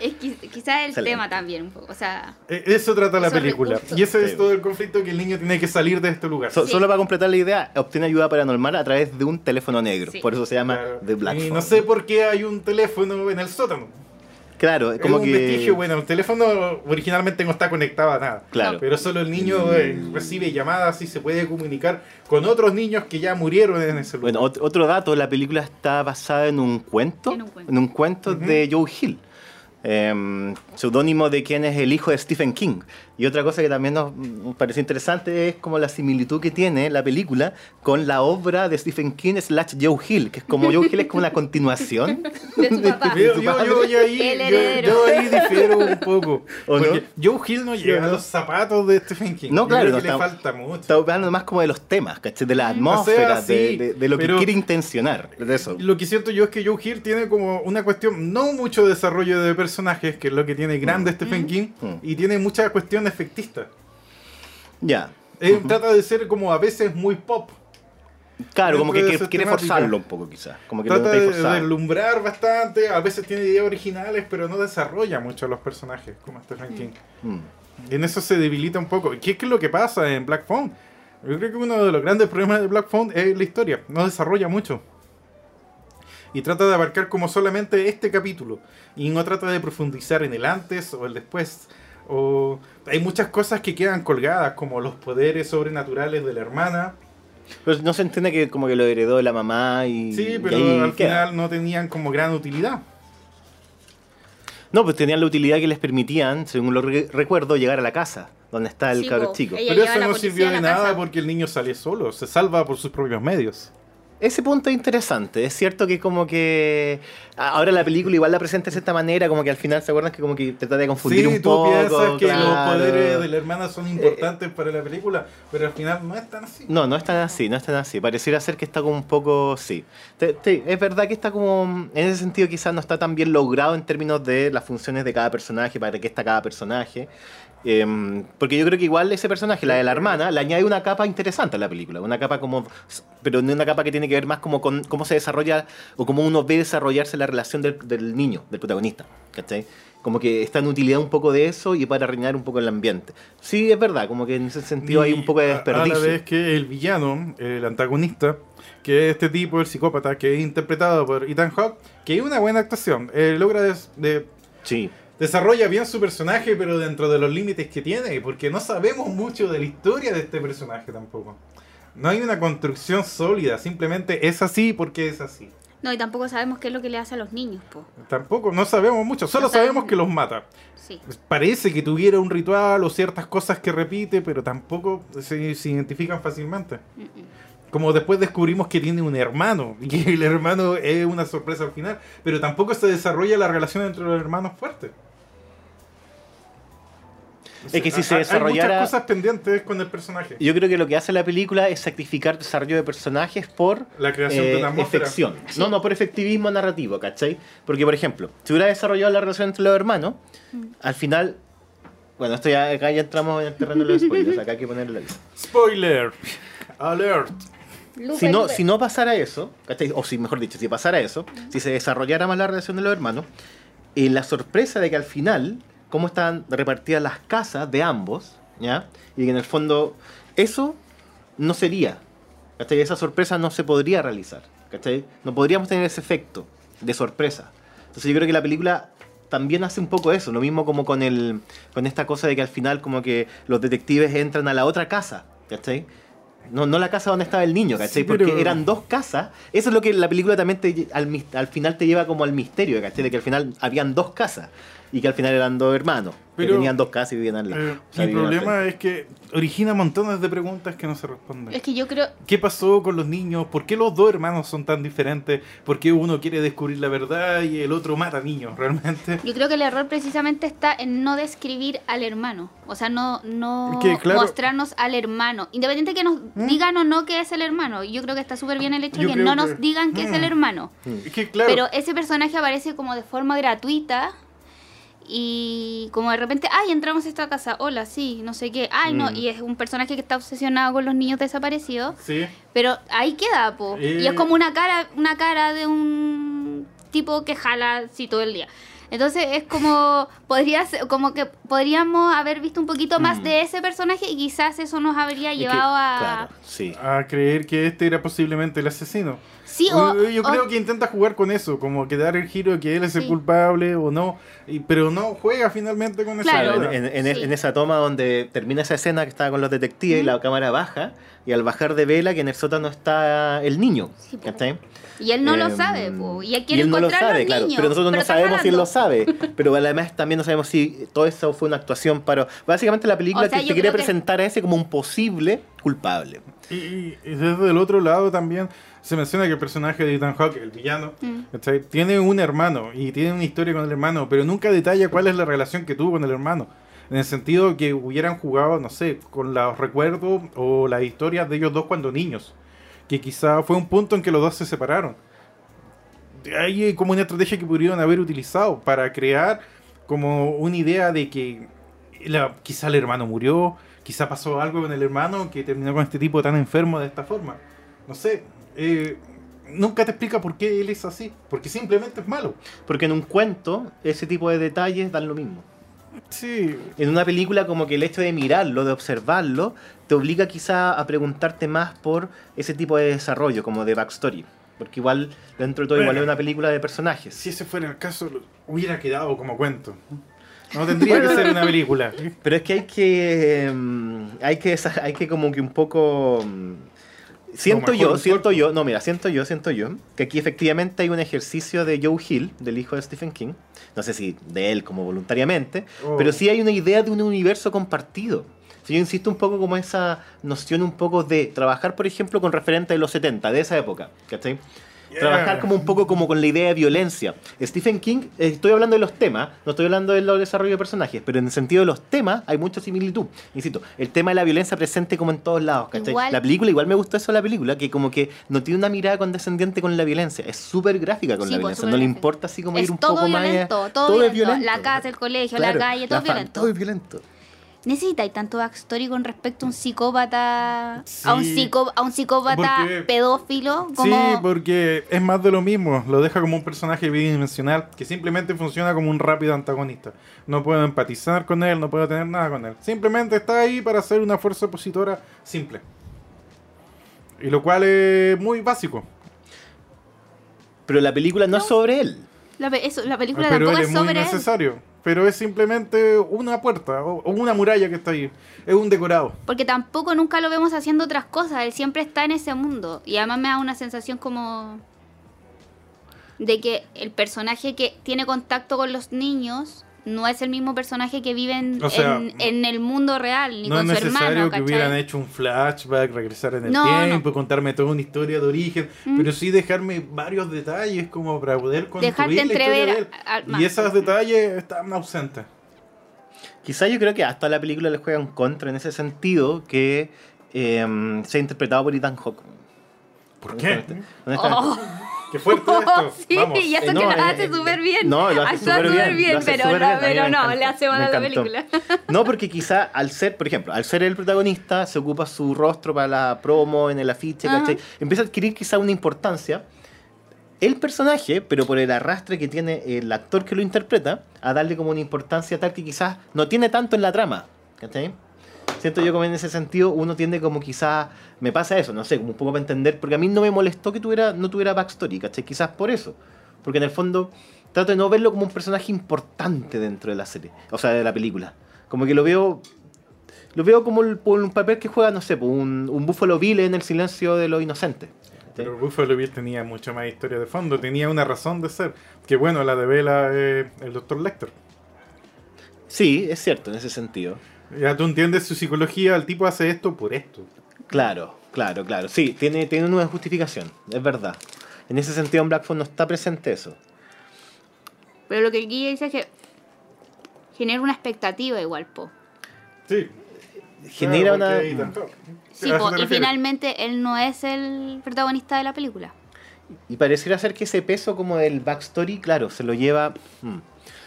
es qui- quizás el Excelente. tema también un poco. O sea, Eh, Eso trata la película. recursos. Y ese Sí. es todo el conflicto que el niño tiene que salir de este lugar. So- Sí. Solo para completar la idea, obtiene ayuda paranormal a través de un teléfono negro. Sí. Por eso se llama Claro. The Black y Phone. no sé por qué hay un teléfono en el sótano. Claro, es como es un que. vestigio, bueno, el teléfono originalmente no está conectado a nada. Claro. Pero solo el niño eh, recibe llamadas y se puede comunicar con otros niños que ya murieron en ese lugar. Bueno, ot- otro dato, la película está basada en un cuento, En un cuento. en un cuento Ujú. de Joe Hill, em, seudónimo de quien es el hijo de Stephen King. Y otra cosa que también nos pareció interesante es como la similitud que tiene la película con la obra de Stephen King slash Joe Hill, que es como Joe Hill es como una continuación. de tu papá. Yo, tu yo, padre. yo, yo ahí, El yo, heredero. yo ahí difiero un poco. ¿O no? porque Joe Hill no llega ¿o no? a los zapatos de Stephen King. No, Yo claro, no que le falta mucho. Está hablando más como de los temas, ¿cachai? De la O sea, atmósfera, sí, de, de- de lo que quiere intencionar. De eso. Lo que siento yo es que Joe Hill tiene como una cuestión, no mucho desarrollo de personajes, que es lo que tiene grande Stephen King, Mm. y tiene mucha cuestión efectista. Ya. Él Trata de ser como a veces muy pop. Claro, como que, quiere forzarlo un poco, quizás. Como que Trata de deslumbrar bastante, a veces tiene ideas originales, pero no desarrolla mucho a los personajes como Stephen King. Mm. Y en eso se debilita un poco. ¿Qué es lo que pasa en Black Phone? Yo creo que uno de los grandes problemas de Black Phone es la historia. No desarrolla mucho. Y trata de abarcar como solamente este capítulo. Y no trata de profundizar en el antes o el después. O hay muchas cosas que quedan colgadas, como los poderes sobrenaturales de la hermana. Pero no se entiende que como que lo heredó de la mamá y. Sí, y pero ahí al queda. final no tenían como gran utilidad. No, pues tenían la utilidad que les permitían, según lo re- recuerdo, llegar a la casa donde está el Sí, cabro po. chico. Pero eso no sirvió de nada casa. porque el niño sale solo. Se salva por sus propios medios. Ese punto es interesante. Es cierto que como que ahora la película igual la presenta de cierta manera, como que al final se acuerdan que como que trata de confundir Sí, un tú poco. piensas que los poderes de la hermana son importantes para la película, pero al final no es tan así. No, no es tan así, no es tan así. Pareciera ser que está como un poco, sí. Te- te- es verdad que está como, en ese sentido quizás no está tan bien logrado en términos de las funciones de cada personaje, para qué está cada personaje. Em, porque yo creo que igual ese personaje, la de la hermana, le añade una capa interesante a la película. Una capa como, pero no una capa que tiene que ver más como con cómo se desarrolla o cómo uno ve desarrollarse la relación del, del niño, del protagonista. ¿Cachai? Como que está en utilidad un poco de eso y para reinar un poco el ambiente. Sí, es verdad, como que en ese sentido hay un poco de Y desperdicio. A la vez que el villano, el antagonista, que es este tipo, el psicópata, que es interpretado por Ethan Hawke, que es una buena actuación, eh, logra des- de- Sí. Desarrolla bien su personaje, pero dentro de los límites que tiene, porque no sabemos mucho de la historia de este personaje tampoco. No hay una construcción sólida, simplemente es así porque es así. No, y tampoco sabemos qué es lo que le hace a los niños, po. Tampoco, no sabemos mucho, solo No sabemos. sabemos que los mata. Sí. Parece que tuviera un ritual o ciertas cosas que repite, pero tampoco se, se identifican fácilmente. Mm, mm. Como después descubrimos que tiene un hermano, y que el hermano es una sorpresa al final, pero tampoco se desarrolla la relación entre los hermanos fuerte. Es que si se Hay- Hay desarrollara- muchas cosas pendientes con el personaje. Yo creo que lo que hace la película es sacrificar desarrollo de personajes por La creación de una efección. No, no por efectivismo narrativo, ¿cachai? Porque, por ejemplo, si hubiera desarrollado la relación entre los hermanos, al final. Bueno, esto ya, acá ya entramos en el terreno de los spoilers, acá hay que ponerle la lista. Spoiler. Alert. Lupe, Si no, Lupe. si no pasara eso, ¿cachai? o si mejor dicho, si pasara eso, si se desarrollara más la relación de los hermanos, y la sorpresa de que al final, cómo están repartidas las casas de ambos, ¿ya? Y que en el fondo eso no sería, ¿cachai? Esa sorpresa no se podría realizar, ¿cachai? No podríamos tener ese efecto de sorpresa. Entonces yo creo que la película también hace un poco eso, lo mismo como con el con esta cosa de que al final como que los detectives entran a la otra casa, ¿cachai? No, no la casa donde estaba el niño, ¿cachai? Sí, Porque pero- eran dos casas. Eso es lo que la película también te al, al final te lleva como al misterio, ¿cachai? De que al final habían dos casas y que al final eran dos hermanos. que Pero, tenían dos casas y vivían al lado. Eh, O sea, al problema es que origina montones de preguntas que no se responden. Es que yo creo. ¿Qué pasó con los niños? ¿Por qué los dos hermanos son tan diferentes? ¿Por qué uno quiere descubrir la verdad y el otro mata niños realmente? Yo creo que el error precisamente está en no describir al hermano. O sea, no, no Que, claro- ¿Mm? mostrarnos al hermano. Independiente que nos digan o no que es el hermano. Yo creo que está súper bien el hecho de que no que- nos digan que es Mm. el hermano. Es que claro, Pero ese personaje aparece como de forma gratuita y como de repente, ay, entramos a esta casa, hola, sí, no sé qué, ay, no, Mm. y es un personaje que está obsesionado con los niños desaparecidos, Sí. pero ahí queda, po. Eh. Y es como una cara, una cara de un tipo que jala así todo el día. Entonces es como podría ser- como que podríamos haber visto un poquito más Mm. de ese personaje y quizás eso nos habría Es que, llevado a Claro, sí. A creer que este era posiblemente el asesino. Sí o, Yo- Yo o- creo que intenta jugar con eso, como que dar el giro de que él es el Sí. culpable o no, y- pero no juega finalmente con esa Claro. Claro, en, en- en- Sí. en esa toma donde termina esa escena que estaba con los detectives y la cámara baja, y al bajar de vela que en el sótano está el niño. Sí. ¿cachai? y él no lo Em, sabe, po, y él y quiere él no lo sabe, los claro, niños, pero nosotros no está sabemos si él lo sabe, pero además también no sabemos si todo eso fue una actuación para... Básicamente la película O sea, te, te quiere creo que- presentar a ese como un posible culpable. Y, y- y desde el otro lado también se menciona que el personaje de Ethan Hawke, el villano, Mm. tiene un hermano y tiene una historia con el hermano, pero nunca detalla cuál es la relación que tuvo con el hermano. En el sentido que hubieran jugado, no sé, con los recuerdos o las historias de ellos dos cuando niños. Que quizá fue un punto en que los dos se separaron. Hay como una estrategia que pudieron haber utilizado para crear como una idea de que la- quizá el hermano murió, quizá pasó algo con el hermano que terminó con este tipo tan enfermo de esta forma. No sé, eh, nunca te explica por qué él es así, porque simplemente es malo. Porque en un cuento ese tipo de detalles dan lo mismo. Sí, En una película como que el hecho de mirarlo, de observarlo, te obliga quizá a preguntarte más por ese tipo de desarrollo, como de backstory. Porque igual, dentro de todo, igual es una película de personajes. si ese fuera el caso, hubiera quedado como cuento. No tendría que ser una película. Pero es que hay que. mm, hay que. Hay que como que un poco. Siento yo, siento yo, no, mira, siento yo, siento yo, que aquí efectivamente hay un ejercicio de Joe Hill, del hijo de Stephen King, no sé si de él como voluntariamente, Oh. pero sí hay una idea de un universo compartido. Sí, Yo insisto un poco como esa noción un poco de trabajar, por ejemplo, con referentes de los 70, de esa época, ¿cachai? Yeah. Trabajar como un poco como con la idea de violencia. Stephen King, eh, estoy hablando de los temas, no estoy hablando del desarrollo de personajes, pero en el sentido de los temas hay mucha similitud. Insisto, el tema de la violencia presente como en todos lados, ¿cachai? Igual- La película, igual me gustó eso de la película, que como que no tiene una mirada condescendiente con la violencia, es súper gráfica con Sí, la pues, violencia, no le importa así como Es ir un todo poco más allá. violento, todo es violento. violento. La casa, el colegio, la calle, todo la violento. Todo es violento. ¿Necesitáis tanto backstory con respecto a un psicópata, a un psicó, a un psicópata Porque- pedófilo? Como... Sí, porque es más de lo mismo. Lo deja como un personaje bidimensional que simplemente funciona como un rápido antagonista. No puedo empatizar con él, no puedo tener nada con él. Simplemente está ahí para ser una fuerza opositora simple. Y lo cual es muy básico. Pero la película no, es sobre él. La, pe- eso, la película Pero tampoco él es es muy sobre él. necesario. Pero es simplemente una puerta o una muralla que está ahí. Es un decorado. Porque tampoco nunca lo vemos haciendo otras cosas. Él siempre está en ese mundo. Y además me da una sensación como. de que el personaje que tiene contacto con los niños no es el mismo personaje que vive en, O sea, en, en el mundo real, ni no es con su necesario hermano. que ¿cachai? hubieran hecho un flashback, regresar en el No, tiempo, contarme toda una historia de origen, Mm. pero sí dejarme varios detalles como para poder construir Dejarte la historia entrever de él. Y esos detalles están ausentes. Quizá yo creo que hasta la película le juega un contra en ese sentido que eh, se ha interpretado por Ethan Hawke. ¿Por qué? Honestamente. Oh, Qué fuerte esto. sí, Vamos. y eso Eh, no, que lo eh, hace eh, súper bien. no, lo hace súper bien, pero, súper no, bien, pero no, le hace mal a la película. No, porque quizá al ser, por ejemplo, al ser el protagonista, se ocupa su rostro para la promo, en el afiche. ¿cachai? Empieza a adquirir quizá una importancia. El personaje, pero por el arrastre que tiene el actor que lo interpreta, a darle como una importancia tal que quizás no tiene tanto en la trama. ¿Cachai? Siento yo como en ese sentido uno tiende como quizás, me pasa eso, no sé, como un poco para entender, porque a mí no me molestó que tuviera, no tuviera backstory, ¿cachai? Quizás por eso. Porque en el fondo trato de no verlo como un personaje importante dentro de la serie, o sea, de la película. Como que lo veo lo veo como el- un papel que juega, no sé, un, un Buffalo Bill en el silencio de los inocentes. Pero Buffalo Bill tenía mucha más historia de fondo, tenía una razón de ser. Que bueno, la devela eh, el Dr. Lecter. Sí, es cierto en ese sentido. Ya tú entiendes su psicología, el tipo hace esto por esto. Claro, claro, claro. Sí, tiene, tiene una justificación, es verdad. En ese sentido en Blackphone no está presente eso. Pero lo que el guía dice es que genera una expectativa igual, po. Sí. Genera Claro, una... Sí, ¿A eso po, y finalmente él no es el protagonista de la película. Y pareciera ser que ese peso como del backstory, claro, se lo lleva... mm,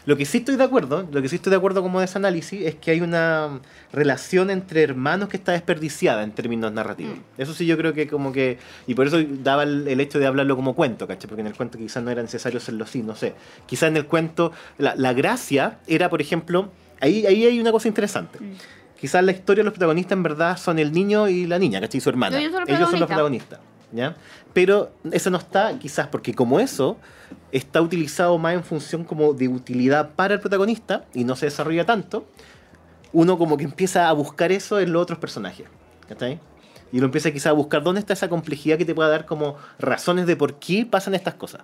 Lo que sí estoy de acuerdo, lo que sí estoy de acuerdo como de ese análisis es que hay una relación entre hermanos que está desperdiciada en términos narrativos. Mm. Eso sí yo creo que como que... Y por eso daba el, el hecho de hablarlo como cuento, ¿cachai? Porque en el cuento quizás no era necesario hacerlo así, no sé. Quizás en el cuento la, la gracia era, por ejemplo, ahí, ahí hay una cosa interesante. Mm. Quizás la historia de los protagonistas en verdad son el niño y la niña, ¿cachai? Y su hermana. Ellos son los Ellos son los protagonistas. protagonistas, ¿ya? Pero eso no está quizás porque como eso está utilizado más en función como de utilidad para el protagonista y no se desarrolla tanto, uno como que empieza a buscar eso en los otros personajes, ¿cachai? Y uno empieza quizás a buscar dónde está esa complejidad que te pueda dar como razones de por qué pasan estas cosas.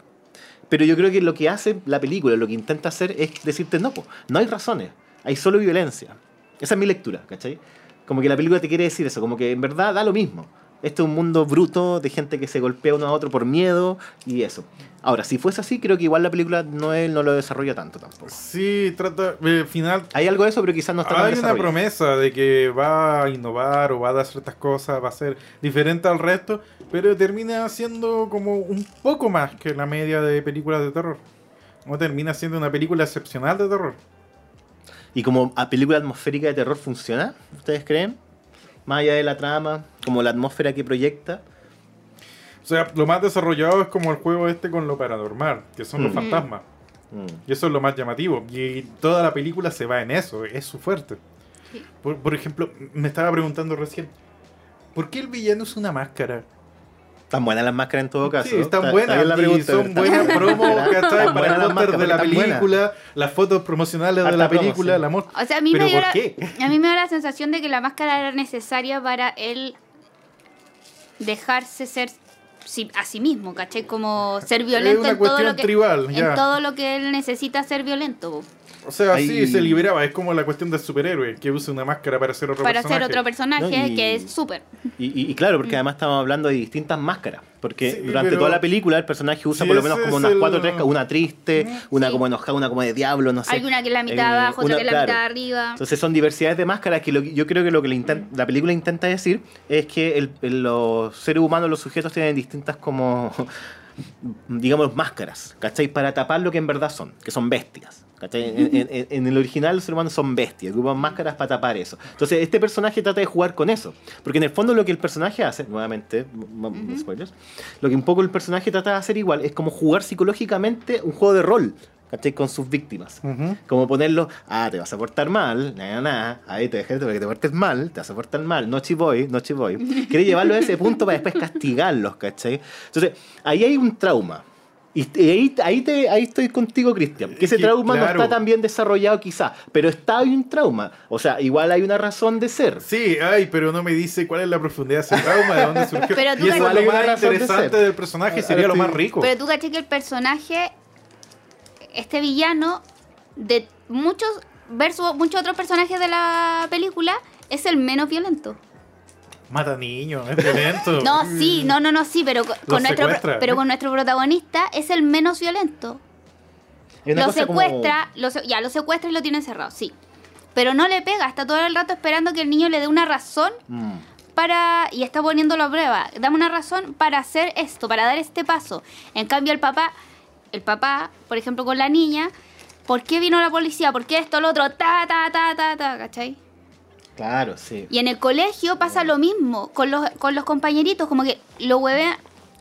Pero yo creo que lo que hace la película, lo que intenta hacer es decirte, no, no hay razones, hay solo violencia. Esa es mi lectura, ¿cachai? Como que la película te quiere decir eso, como que en verdad da lo mismo. Este es un mundo bruto de gente que se golpea uno a otro por miedo y eso. Ahora, si fuese así, creo que igual la película no, es- no lo desarrolla tanto tampoco. Sí, trata. eh, Al final. Hay algo de eso, pero quizás no está tan Hay una promesa de que va a innovar o va a dar ciertas cosas, va a ser diferente al resto, pero termina siendo como un poco más que la media de películas de terror. No termina siendo una película excepcional de terror. Y como a película atmosférica de terror funciona, ¿ustedes creen? Más allá de la trama, como la atmósfera que proyecta. O sea, lo más desarrollado es como el juego este con lo paranormal, que son los Mm. fantasmas. Mm. Y eso es lo más llamativo. Y toda la película se va en eso, es su fuerte. Sí. Por, por ejemplo, me estaba preguntando recién, ¿por qué el villano es una máscara? Están buenas las máscaras en todo caso. Sí, están Está- buenas. está la y son buenas buena. promos, ¿cachai? Están Para el póster de la película, las fotos promocionales de la película, sí. la O sea, a mí, ¿Pero me dio por la, qué? a mí me da la sensación de que la máscara era necesaria para él dejarse ser sí- a sí mismo, ¿cachai? Como ser violento una en todo lo que tribal, en todo lo que él necesita ser violento, O sea, Ahí- sí, se liberaba. Es como la cuestión del superhéroe, que usa una máscara para ser otro para personaje. ser otro personaje No, y- que es súper. Y, y- y claro, porque además estamos hablando de distintas máscaras. Porque Sí, durante pero- toda la película el personaje usa Sí, por lo menos como unas el- cuatro o tres, una triste, una Sí. como enojada, una como de diablo, no sé. Alguna que es la mitad Eh, abajo, otra una- que es la claro. mitad arriba. Entonces son diversidades de máscaras que lo yo creo que lo que le inten- la película intenta decir es que el- el- los seres humanos, los sujetos tienen distintas como, digamos, máscaras, ¿cachai? Para tapar lo que en verdad son, que son bestias. ¿Cachai? En, en- en- el original los seres humanos son bestias, que ocupan máscaras para tapar eso. Entonces este personaje trata de jugar con eso. Porque en el fondo lo que el personaje hace, nuevamente, Ujú. spoilers, lo que un poco el personaje trata de hacer igual es como jugar psicológicamente un juego de rol. ¿cachai? Con sus víctimas. Ujú. Como ponerlo, ah, te vas a portar mal, nada, nada, ahí te dejas para que te portes mal, te vas a portar mal, no chivoy, no chivoy. Quiere llevarlo a ese punto para después castigarlos, ¿cachai? Entonces, ahí hay un trauma. Y y ahí, ahí, te, ahí estoy contigo, Cristian. Que ese Que, trauma claro. no está tan bien desarrollado quizá, pero está ahí un trauma. O sea, igual hay una razón de ser. Sí, ay, pero no me dice cuál es la profundidad de ese trauma, de dónde surgió. Pero tú y eso es lo Hay más de interesante del personaje, sería lo más rico. Pero tú caché que el personaje, este villano, de muchos, versus muchos otros personajes de la película, es el menos violento. Mata niños, es violento. No, sí, no, no, no, sí, pero co- con, nuestro, pero con nuestro protagonista es el menos violento. Lo como- secuestra, lo ya, lo secuestra y lo tiene encerrado, sí. Pero no le pega, está todo el rato esperando que el niño le dé una razón Mm. para y está poniéndolo a prueba. Dame una razón para hacer esto, para dar este paso. En cambio el papá, el papá, por ejemplo, con la niña, ¿por qué vino la policía? ¿Por qué esto, lo otro? Ta, ta, ta, ta, ta, ¿cachai? Claro, sí. Y en el colegio pasa lo mismo con los, con los compañeritos, como que lo huevean,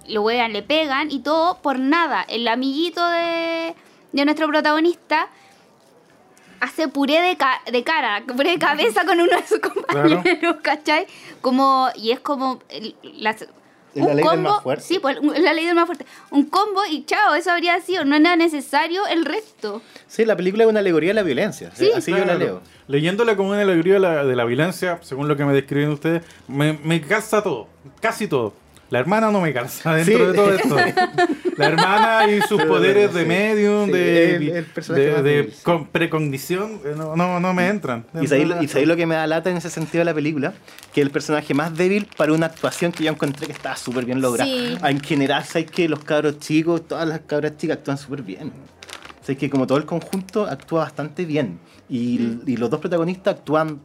lo huevean, le pegan y todo por nada. El amiguito de, de nuestro protagonista hace puré de, ca- de cara, puré de cabeza con uno de sus compañeros, ¿cachai? Como, y es como las- Es la ley del más fuerte. Sí, pues la ley del más fuerte. Un combo y chao, eso habría sido, no era necesario el resto. Sí, la película es una alegoría de la violencia. Sí, Así yo la Claro. leo. Leyéndola como una alegoría de la, de la violencia, según lo que me describen ustedes, me, me calza todo, casi todo. La hermana no me calza dentro Sí. de todo esto. La hermana y sus poderes de medium, Sí, de, el- de, de con- precognición, eh, no, no, no me entran. Y sabéis lo- que me da lata en ese sentido de la película, que el personaje más débil para una actuación que yo encontré que estaba súper bien lograda. Sí. En general, sabéis que los cabros chicos, todas las cabras chicas actúan súper bien. Sabéis que como todo el conjunto actúa bastante bien. Y, y los dos protagonistas actúan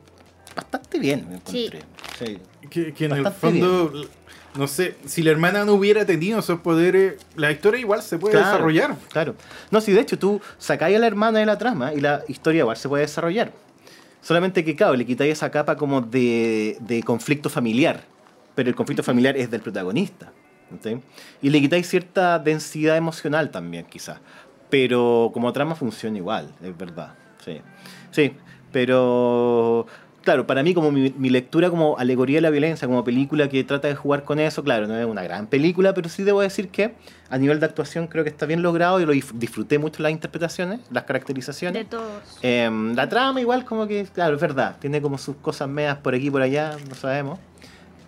bastante bien, me encontré. Sí. Que, que en el fondo, no sé, si la hermana no hubiera tenido esos poderes, la historia igual se puede Claro, desarrollar. Claro. No, si de hecho tú sacáis a la hermana de la trama y la historia igual se puede desarrollar. Solamente que, claro, le quitáis esa capa como de, de conflicto familiar. Pero el conflicto familiar es del protagonista. ¿sí? Y le quitáis cierta densidad emocional también, quizás. Pero como trama funciona igual, es verdad. Sí. Sí, pero claro, para mí como mi, mi lectura como alegoría de la violencia, como película que trata de jugar con eso, claro, no es una gran película, pero sí debo decir que a nivel de actuación creo que está bien logrado y lo disfruté mucho las interpretaciones, las caracterizaciones. De todos. Em, la trama igual como que, claro, es verdad, tiene como sus cosas medias por aquí y por allá, no sabemos.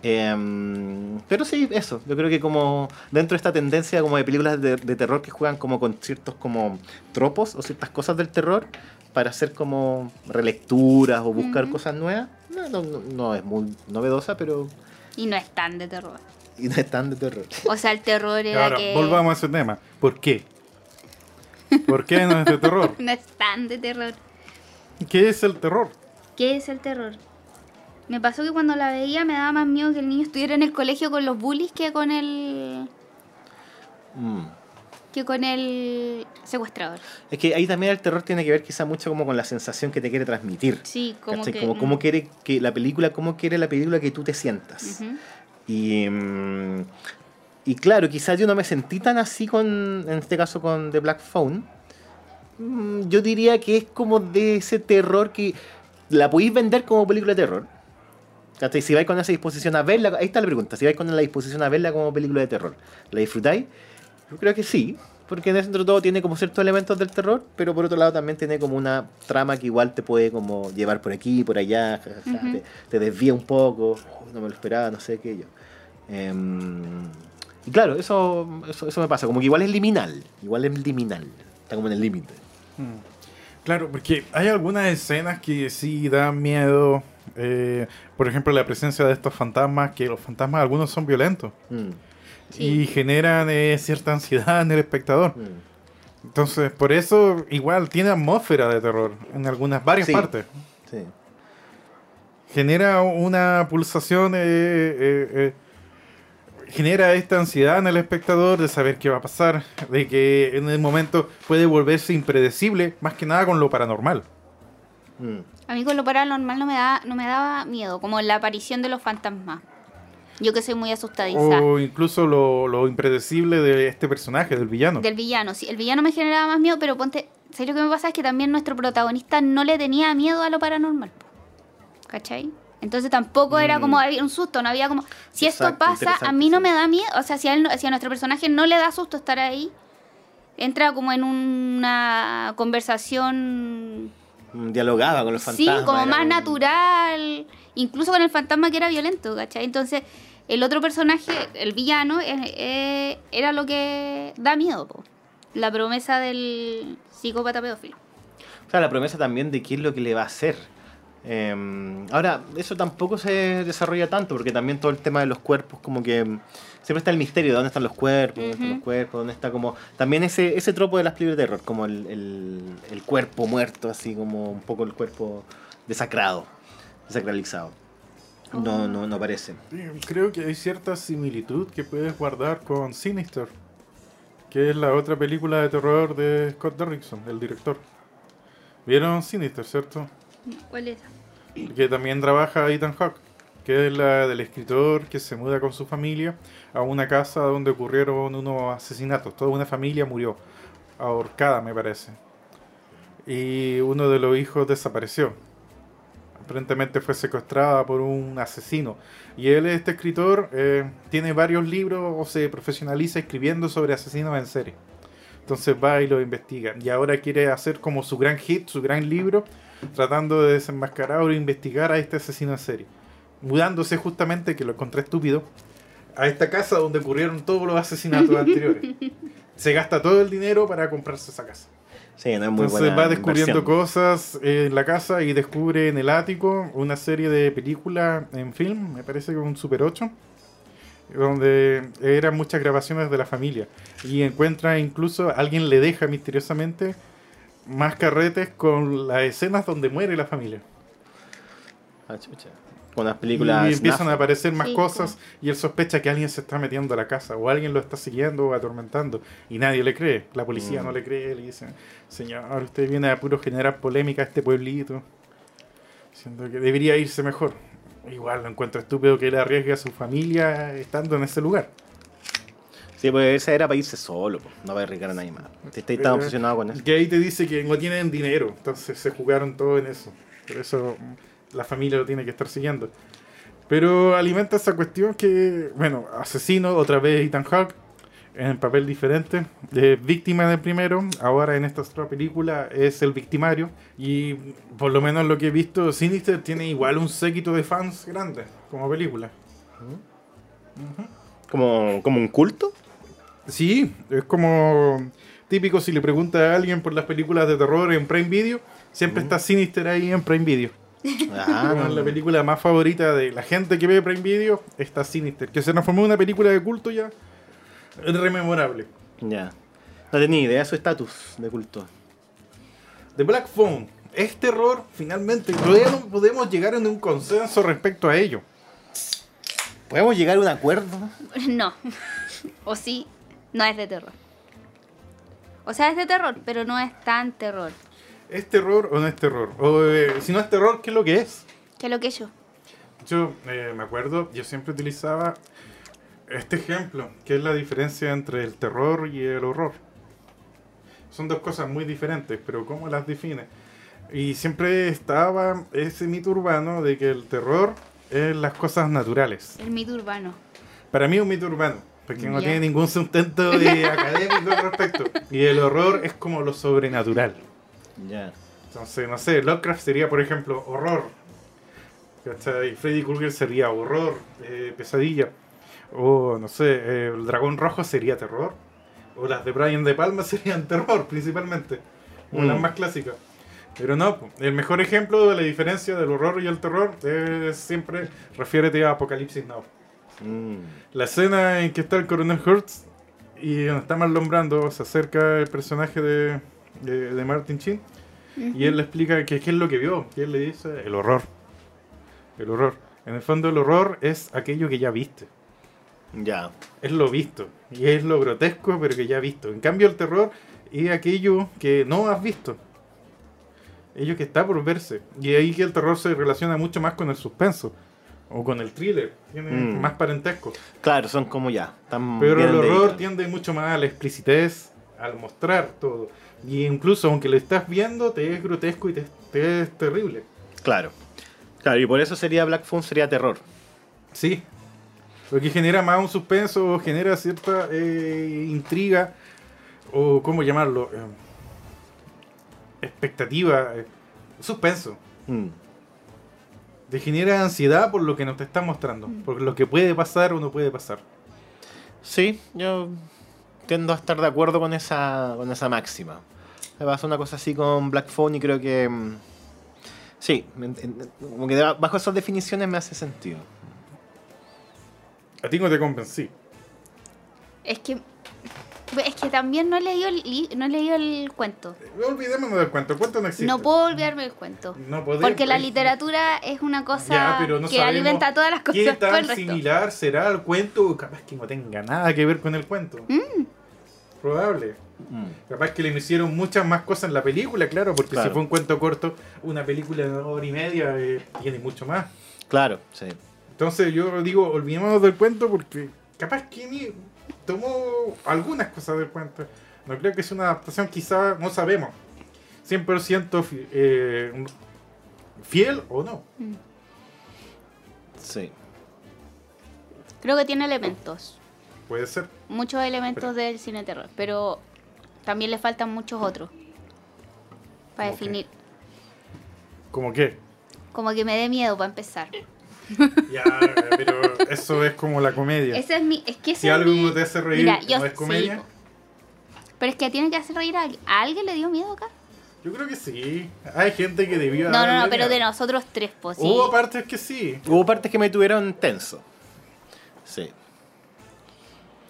Em, pero sí, eso, yo creo que como dentro de esta tendencia como de películas de, de terror que juegan como con ciertos como tropos o ciertas cosas del terror para hacer como relecturas o buscar cosas nuevas, no, no, no- no es muy novedosa, pero Y no es tan de terror. y no es tan de terror. O sea, el terror era Ahora, que. volvamos a ese tema. ¿Por qué? ¿Por qué no es de terror? No es tan de terror. ¿Qué es el terror? ¿Qué es el terror? Me pasó que cuando la veía me daba más miedo que el niño estuviera en el colegio con los bullies que con el. Mm. Que con el secuestrador. Es que ahí también el terror tiene que ver quizá mucho como con la sensación que te quiere transmitir. Sí, como ¿cachai? que. Como, cómo quiere que la película, cómo quiere la película que tú te sientas. Ujú. Y, mm, y claro, quizás yo no me sentí tan así con, en este caso con The Black Phone. Mm, Yo diría que es como de ese terror que la podéis vender como película de terror. Si vais con esa disposición a verla, ahí está la pregunta, si vais con la disposición a verla como película de terror, ¿la disfrutáis? Yo creo que sí, porque dentro de todo tiene como ciertos elementos del terror, pero por otro lado también tiene como una trama que igual te puede como llevar por aquí, por allá, ja, ja, ja, Ujú. te, te desvía un poco, "Oh, no me lo esperaba, no sé qué yo. Em, y claro, eso, eso, eso me pasa, como que igual es liminal, igual es liminal, está como en el límite. Claro, porque hay algunas escenas que sí dan miedo. eh, por ejemplo, la presencia de estos fantasmas, que los fantasmas algunos son violentos Mm, Sí. y generan eh, cierta ansiedad en el espectador. mm, Entonces, por eso igual tiene atmósfera de terror en algunas, varias Sí. partes. sí. Genera una pulsación, eh, eh, eh, genera esta ansiedad en el espectador de saber qué va a pasar, de que en el momento puede volverse impredecible, más que nada con lo paranormal. mm. A mí con lo paranormal no me, da, no me daba miedo, como la aparición de los fantasmas. Yo que soy muy asustadiza. O incluso lo, lo impredecible de este personaje, del villano. Del villano, sí. El villano me generaba más miedo, pero ponte. ¿Sabes lo que me pasa? Es que también nuestro protagonista no le tenía miedo a lo paranormal. ¿Cachai? Entonces tampoco era como había un susto, no había como. Si esto pasa, a mí no sí. me da miedo. O sea, si a, él no- si a nuestro personaje no le da susto estar ahí, entra como en una conversación. Mm, Dialogaba con los fantasmas. Sí, como más un- natural. Incluso con el fantasma que era violento, ¿cachai? Entonces, el otro personaje, el villano, eh, era lo que da miedo, po. La promesa del psicópata pedófilo. O sea, la promesa también de qué es lo que le va a hacer. Eh, ahora, eso tampoco se desarrolla tanto, porque también todo el tema de los cuerpos, como que mm, siempre está el misterio de dónde están los cuerpos, dónde están los cuerpos, dónde está como... También ese, ese tropo de las películas de terror, como el, el, el cuerpo muerto, así como un poco el cuerpo desacrado, desacralizado. No, no, no aparece. Sí, Creo que hay cierta similitud que puedes guardar con Sinister, que es la otra película de terror de Scott Derrickson, el director. ¿Vieron Sinister, cierto? ¿Cuál es? Que también trabaja Ethan Hawke, que es la del escritor que se muda con su familia a una casa donde ocurrieron unos asesinatos. Toda una familia murió, ahorcada me parece. Y uno de los hijos desapareció. Aparentemente fue secuestrada por un asesino. Y él, este escritor, eh, tiene varios libros o se profesionaliza escribiendo sobre asesinos en serie. Entonces va y lo investiga. Y ahora quiere hacer como su gran hit, su gran libro, tratando de desenmascarar o investigar a este asesino en serie. Mudándose justamente, que lo encontré estúpido, a esta casa donde ocurrieron todos los asesinatos anteriores. Se gasta todo el dinero para comprarse esa casa. Sí, no es muy Entonces buena va descubriendo inversión. cosas en la casa y descubre en el ático una serie de películas en film, me parece que un Super 8, donde eran muchas grabaciones de la familia. Y encuentra incluso, alguien le deja misteriosamente más carretes con las escenas donde muere la familia. Ah, chucha. Con las películas. y empiezan a aparecer más Sí, cosas y él sospecha que alguien se está metiendo a la casa o alguien lo está siguiendo o atormentando y nadie le cree. La policía Mm. no le cree, le dicen, señor, usted viene a puro generar polémica a este pueblito, diciendo que debería irse mejor. Igual lo encuentro estúpido que él arriesgue a su familia estando en ese lugar. Sí, pues esa era para irse solo, po, no para arriesgar a nadie más. Estáis tan Eh, obsesionado con eso. Que ahí te dice que no tienen dinero, entonces se jugaron todo en eso. Por eso la familia lo tiene que estar siguiendo. Pero alimenta esa cuestión que, bueno, asesino, otra vez Ethan Hawke, en papel diferente, de víctima del primero, ahora en esta otra película es el victimario. Y por lo menos lo que he visto, Sinister tiene igual un séquito de fans grande como película. Como, como un culto. Sí, es como típico si le pregunta a alguien por las películas de terror en Prime Video, siempre está Sinister ahí en Prime Video. Ah, Como la película más favorita de la gente que ve Prime Video está Sinister, que se transformó en una película de culto ya rememorable. ya. No tenía idea de su estatus de culto. The Black Phone es terror, finalmente. Todavía no podemos llegar a un consenso respecto a ello. ¿Podemos llegar a un acuerdo? No. O sí, no es de terror. O sea, es de terror, pero no es tan terror. ¿Es terror o no es terror? O, eh, si no es terror, ¿qué es lo que es? Que lo que yo. Yo eh, me acuerdo, yo siempre utilizaba este ejemplo, que es la diferencia entre el terror y el horror. Son dos cosas muy diferentes, pero ¿cómo las define? Y siempre estaba ese mito urbano de que el terror es las cosas naturales. El mito urbano. Para mí es un mito urbano, porque no tiene ningún sustento de académico al respecto. Y el horror es como lo sobrenatural. Ya. Entonces, no sé, Lovecraft sería, por ejemplo, horror. ¿Cachai? Freddy Krueger sería horror, eh, pesadilla. O, no sé, eh, el dragón rojo sería terror. O las de Brian De Palma serían terror, principalmente. Como las Mm. más clásicas. Pero no, el mejor ejemplo de la diferencia del horror y el terror es siempre, refiérete a Apocalipsis Now. Mm. La escena en que está el coronel Hurts y donde está Marlon Brando, se acerca el personaje de, de, de Martin Chin y él le explica que qué es lo que vio. Y él le dice el horror. El horror. En el fondo el horror es aquello que ya viste. Ya. Es lo visto. Y es lo grotesco, pero que ya visto. En cambio el terror es aquello que no has visto. Ello que está por verse. Y ahí que el terror se relaciona mucho más con el suspenso. O con el thriller. Tiene Mm. más parentesco. Claro, son como ya. Pero el horror tiende mucho más a la explicitez, al mostrar todo. Y incluso aunque lo estás viendo, te es grotesco y te, te es terrible. Claro. Claro, y por eso sería Black Phone, sería terror. Sí. Porque genera más un suspenso, genera cierta eh, intriga, o cómo llamarlo, Eh, expectativa, eh, suspenso. Mm. Te genera ansiedad por lo que nos te está mostrando, por lo que puede pasar o no puede pasar. Sí, yo tiendo a estar de acuerdo con esa, con esa máxima. Me pasó una cosa así con Black Phone y creo que... mm, Sí, como que bajo esas definiciones me hace sentido. A ti no te convencí. Es que. Es que también no he leído el, li- no he leído el cuento. Olvidémonos del cuento, el cuento no existe. No puedo olvidarme del cuento. No podemos. Porque la literatura es una cosa Ya, pero no que alimenta todas las cosas ¿Qué por el tan resto. similar será al cuento? Capaz que no tenga nada que ver con el cuento. Mm. Probable. Mm. Capaz que le hicieron muchas más cosas en la película, claro, porque Claro. si fue un cuento corto, una película de una hora y media eh, tiene mucho más. Claro, sí. Entonces yo digo, olvidémonos del cuento porque capaz que ni tomó algunas cosas del cuento. No creo que sea una adaptación, quizá no sabemos. 100% fi- eh, fiel o no. Sí. Creo que tiene elementos. Puede ser. Muchos elementos Pero- del cine terror. Pero también le faltan muchos otros. Para ¿Cómo qué? definir. Como que. Como que me dé miedo para empezar. Ya, pero eso es como la comedia. Ese es mi. Es que si algo mi- te hace reír, Mira, yo no es comedia. Pero es que tiene que hacer reír a alguien. ¿A alguien le dio miedo acá? Yo creo que sí. Hay gente que debió No, no, no, pero de nosotros tres, pues sí. Hubo partes que sí. Hubo partes que me tuvieron tenso. Sí.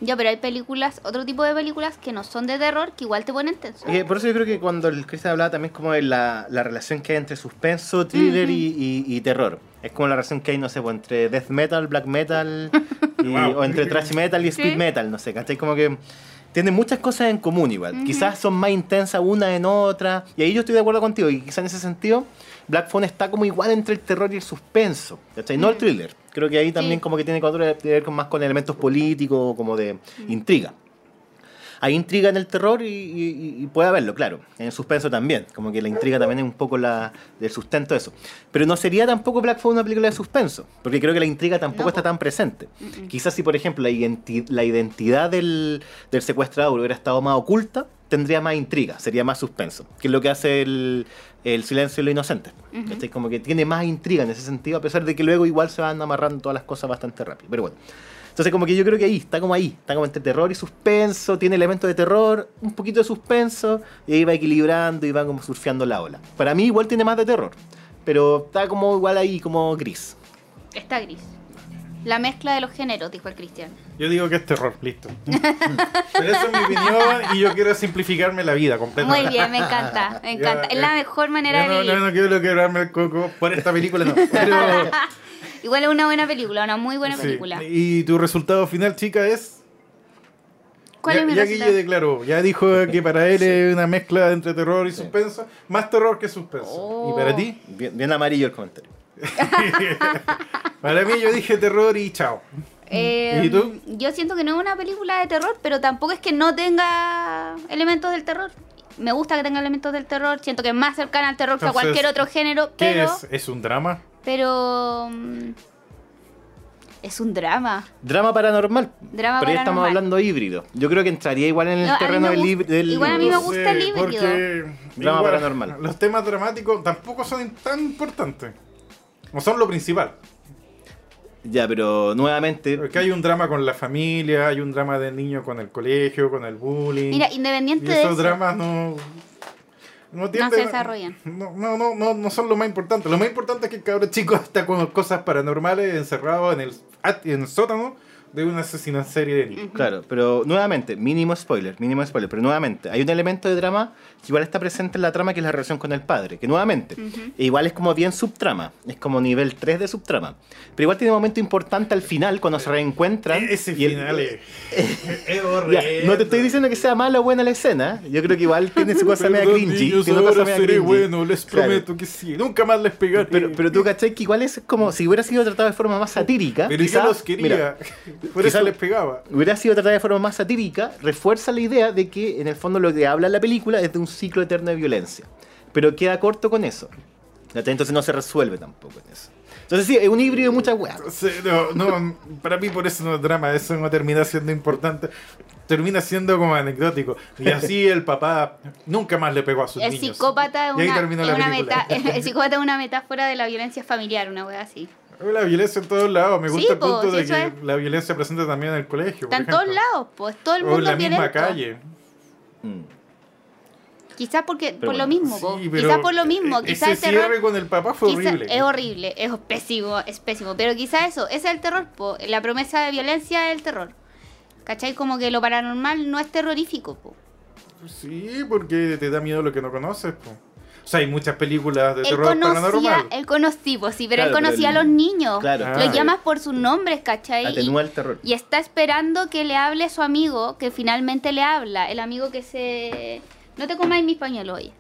Ya, pero hay películas, otro tipo de películas que no son de terror que igual te ponen tenso. Eh, por eso yo creo que cuando el Cristian hablaba también como de la, la relación que hay entre suspenso, thriller y, y- y terror. Es como la relación que hay, no sé, pues, entre death metal, black metal, y- Wow. o entre thrash metal y speed Sí. metal, no sé, ¿cachai? Como que tienen muchas cosas en común igual. Quizás son más intensas una en otra. Y ahí yo estoy de acuerdo contigo. Y quizás en ese sentido, Black Phone está como igual entre el terror y el suspenso. ¿cachai? No el thriller. Creo que ahí también Sí. como que tiene que ver con, más con elementos políticos, como de intriga. Hay intriga en el terror y, y- y puede haberlo, claro. En el suspenso también. Como que la intriga también es un poco la, del sustento de eso. Pero no sería tampoco Black Phone una película de suspenso. Porque creo que la intriga tampoco No, está tan presente. Quizás si, por ejemplo, la, identi- la identidad del, del secuestrador hubiera estado más oculta, tendría más intriga, sería más suspenso. Que es lo que hace el, el silencio de los inocentes. ¿cachai? Como que tiene más intriga en ese sentido, a pesar de que luego igual se van amarrando todas las cosas bastante rápido. Pero bueno. Entonces como que yo creo que ahí, está como ahí, está como entre terror y suspenso, tiene elementos de terror, un poquito de suspenso, y ahí va equilibrando y va como surfeando la ola. Para mí igual tiene más de terror, pero está como igual ahí, como gris. Está gris. La mezcla de los géneros, dijo el Cristian. Yo digo que es terror, listo. Pero esa es mi opinión y yo quiero simplificarme la vida completamente. Muy bien, me encanta, me encanta. Es la mejor manera Yo de no, vivir. no, no quiero quebrarme el coco por esta película, no. Pero, Igual es una buena película, una muy buena sí. película. Y tu resultado final, chica, es. ¿Cuál ya, es mi ya resultado? Guille declaró, ya dijo que para él es una mezcla entre terror y suspenso, más terror que suspenso. Oh. ¿Y para ti? Bien, bien amarillo el comentario. Para mí yo dije terror y chao. Eh, ¿Y tú? Yo siento que no es una película de terror, pero tampoco es que no tenga elementos del terror. Me gusta que tenga elementos del terror. Siento que es más cercana al terror que a cualquier otro género, ¿Qué pero. es? ¿Es un drama? Pero. mm, Es un drama. Drama paranormal. Drama Pero ya estamos hablando híbrido. Yo creo que entraría igual en el No, terreno del, gust- híbrido- del igual a mí me gusta el híbrido. Porque Drama igual, paranormal. Los temas dramáticos tampoco son tan importantes. No son lo principal. Ya, pero nuevamente. Porque hay un drama con la familia, hay un drama del niño con el colegio, con el bullying. Mira, y independiente de esos eso. dramas no. No, tienden- se desarrollan. No, no, no, no, no son lo más importante. Lo más importante es que el cabrón chico está con cosas paranormales encerrado en el, en el sótano de un asesino en serie de niños. Claro, pero nuevamente, mínimo spoiler, mínimo spoiler, pero nuevamente, hay un elemento de drama que igual está presente en la trama que es la relación con el padre, que nuevamente, igual es como bien subtrama, es como nivel 3 de subtrama, pero igual tiene un momento importante al final cuando se reencuentran. E- Ese y el- final es, es horrible. no te estoy diciendo que sea mala o buena la escena, yo creo que igual tiene su cosa media cringy. niños, tiene cosa media seré cringy. bueno, les Claro. prometo que sí. Nunca más les pegaré. Pero, pero tú cachai que igual es como si hubiera sido tratado de forma más satírica. Pero quizá- yo los quería. mira, Por eso les pegaba. hubiera sido tratada de forma más satírica, refuerza la idea de que en el fondo lo que habla la película es de un ciclo eterno de violencia. Pero queda corto con eso. Entonces no se resuelve tampoco en eso. Entonces sí, es un híbrido de muchas weas. No, no, para mí por eso no es drama, eso no termina siendo importante. Termina siendo como anecdótico. Y así el papá nunca más le pegó a sus El niños. psicópata es una, es meta- el psicópata es una metáfora de la violencia familiar, una wea así. La violencia en todos lados. Me Sí, gusta el po, punto sí, de que es. la violencia presente también en el colegio. Está por en todos ejemplo. lados, pues todo el O mundo en la misma calle. Mm. Quizás porque por bueno, lo mismo. Sí, pero quizás por lo mismo, quizás Ese el terror cierre con el papá fue horrible. es horrible, es pésimo, es pésimo, pero quizás eso, ese es el terror, po. la promesa de violencia es el terror. ¿Cachai? Como que lo paranormal no es terrorífico, po. Sí, porque te da miedo lo que no conoces. po. O sea, hay muchas películas de Él terror conocía, paranormal. él conocía, pues sí, pero Claro, él pero conocía el- a los niños. Claro, Ah. Llamas por sus nombres, ¿cachai? Y- Atenúa el terror. Y está esperando que le hable su amigo, que finalmente le habla. El amigo que se... No te comáis mi pañuelo hoy.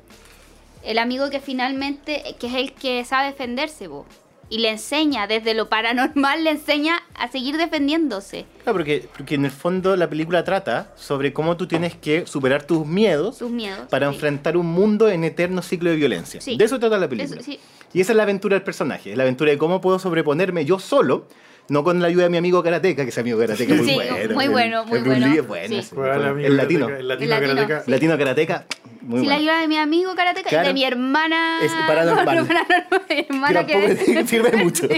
El amigo que finalmente, que es el que sabe defenderse, vos. Y le enseña, desde lo paranormal, le enseña a seguir defendiéndose. Claro, porque, porque en el fondo la película trata sobre cómo tú tienes que superar tus miedos Sus miedos. para sí. enfrentar un mundo en eterno ciclo de violencia. Sí. De eso trata la película. Eso, sí. Y esa es la aventura del personaje, es la aventura de cómo puedo sobreponerme yo solo, no con la ayuda de mi amigo Karateka, que ese amigo Karateka es muy Sí, bueno. muy el- bueno, muy el Bruce bueno. Es bueno, Sí. ese, ¿Cuál amigo el latino. El latino, El latino, karateka. sí. Latino Karateka, muy si la ayuda de mi amigo karateka y Claro. de mi hermana... Es paranormal. paranormal, mi Que hermana tampoco que... sirve mucho.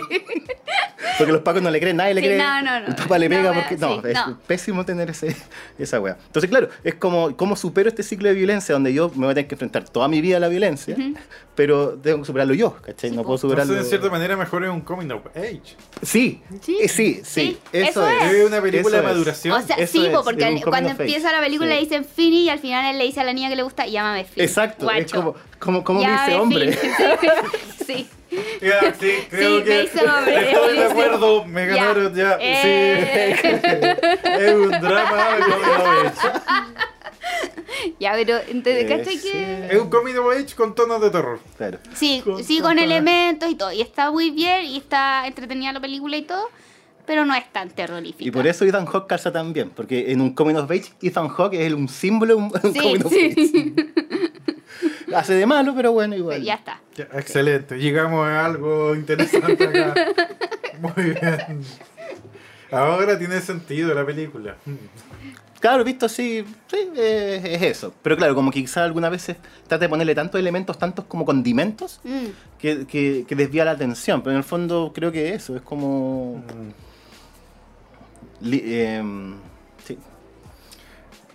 Porque los pacos no le creen, nadie le Sí, cree. no, no, no. El papá le No, pega porque. No, sí, es no. pésimo tener ese, esa wea. Entonces, claro, es como cómo supero este ciclo de violencia donde yo me voy a tener que enfrentar toda mi vida a la violencia, pero tengo que superarlo yo, ¿cachai? Sí, no puedo superarlo. Entonces, en cierta manera, mejor es un coming of age. Sí, Sí. eh, sí, sí, Sí, eso, eso es. Es una película Eso de es. maduración. O sea, Eso sí, es, po, es porque cuando empieza la película Sí. le dicen Fini y al final él le dice a la niña que le gusta, llámame Fini. Exacto, es como, como, como me dice hombre. Sí. Ya, sí, creo Sí, que hombre, estoy de acuerdo, me Ya. ganaron ya. Eh. Sí. es un drama de coming of age. Ya, pero entonces, Eh, ¿cachai sí. que...? Es un coming of age con tonos de terror. Claro. Sí, Con- sí, con con elementos y todo. Y está muy bien y está entretenida la película y todo, pero no es tan terrorífica. Y por eso Ethan Hawke calza tan bien, porque en un Coming of Age, Ethan Hawke es un símbolo de un, Sí, Coming of sí. Age. Hace de malo, pero bueno, igual. Ya está. Ya, excelente, llegamos a algo interesante acá. Muy bien. Ahora tiene sentido la película. Claro, visto así, sí, eh, es eso. Pero claro, como que quizás algunas veces trata de ponerle tantos elementos, tantos como condimentos, Mm. que, que- que desvía la atención. Pero en el fondo creo que eso, es como... li- em, sí.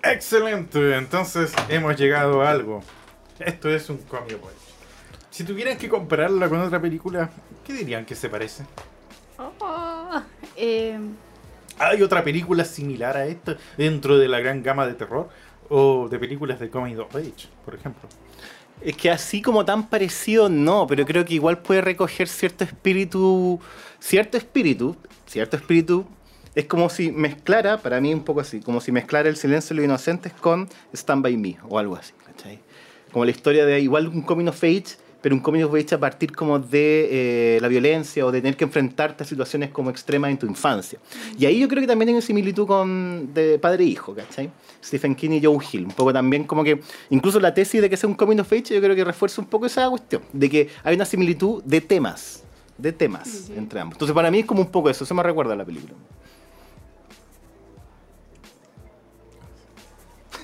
Excelente, entonces hemos llegado a algo. Esto es un age. Si tuvieran que compararla con otra película, ¿qué dirían que se parece? Oh, eh, ¿Hay otra película similar a esta dentro de la gran gama de terror? ¿O de películas de coming of age, por ejemplo? Es que así como tan parecido, no, pero creo que igual puede recoger cierto espíritu, cierto espíritu, cierto espíritu. Es como si mezclara, para mí un poco así, como si mezclara El silencio de los inocentes con Stand By Me o algo así, ¿cachai? Como la historia de igual un coming of age, pero un coming of age a partir como de eh, la violencia o de tener que enfrentarte a situaciones como extremas en tu infancia. Y ahí yo creo que también hay una similitud con de padre e hijo, ¿cachai? Stephen King y Joe Hill. Un poco también como que, incluso la tesis de que sea un coming of age, yo creo que refuerza un poco esa cuestión, de que hay una similitud de temas, de temas entre ambos. Entonces para mí es como un poco eso, eso me recuerda a la película.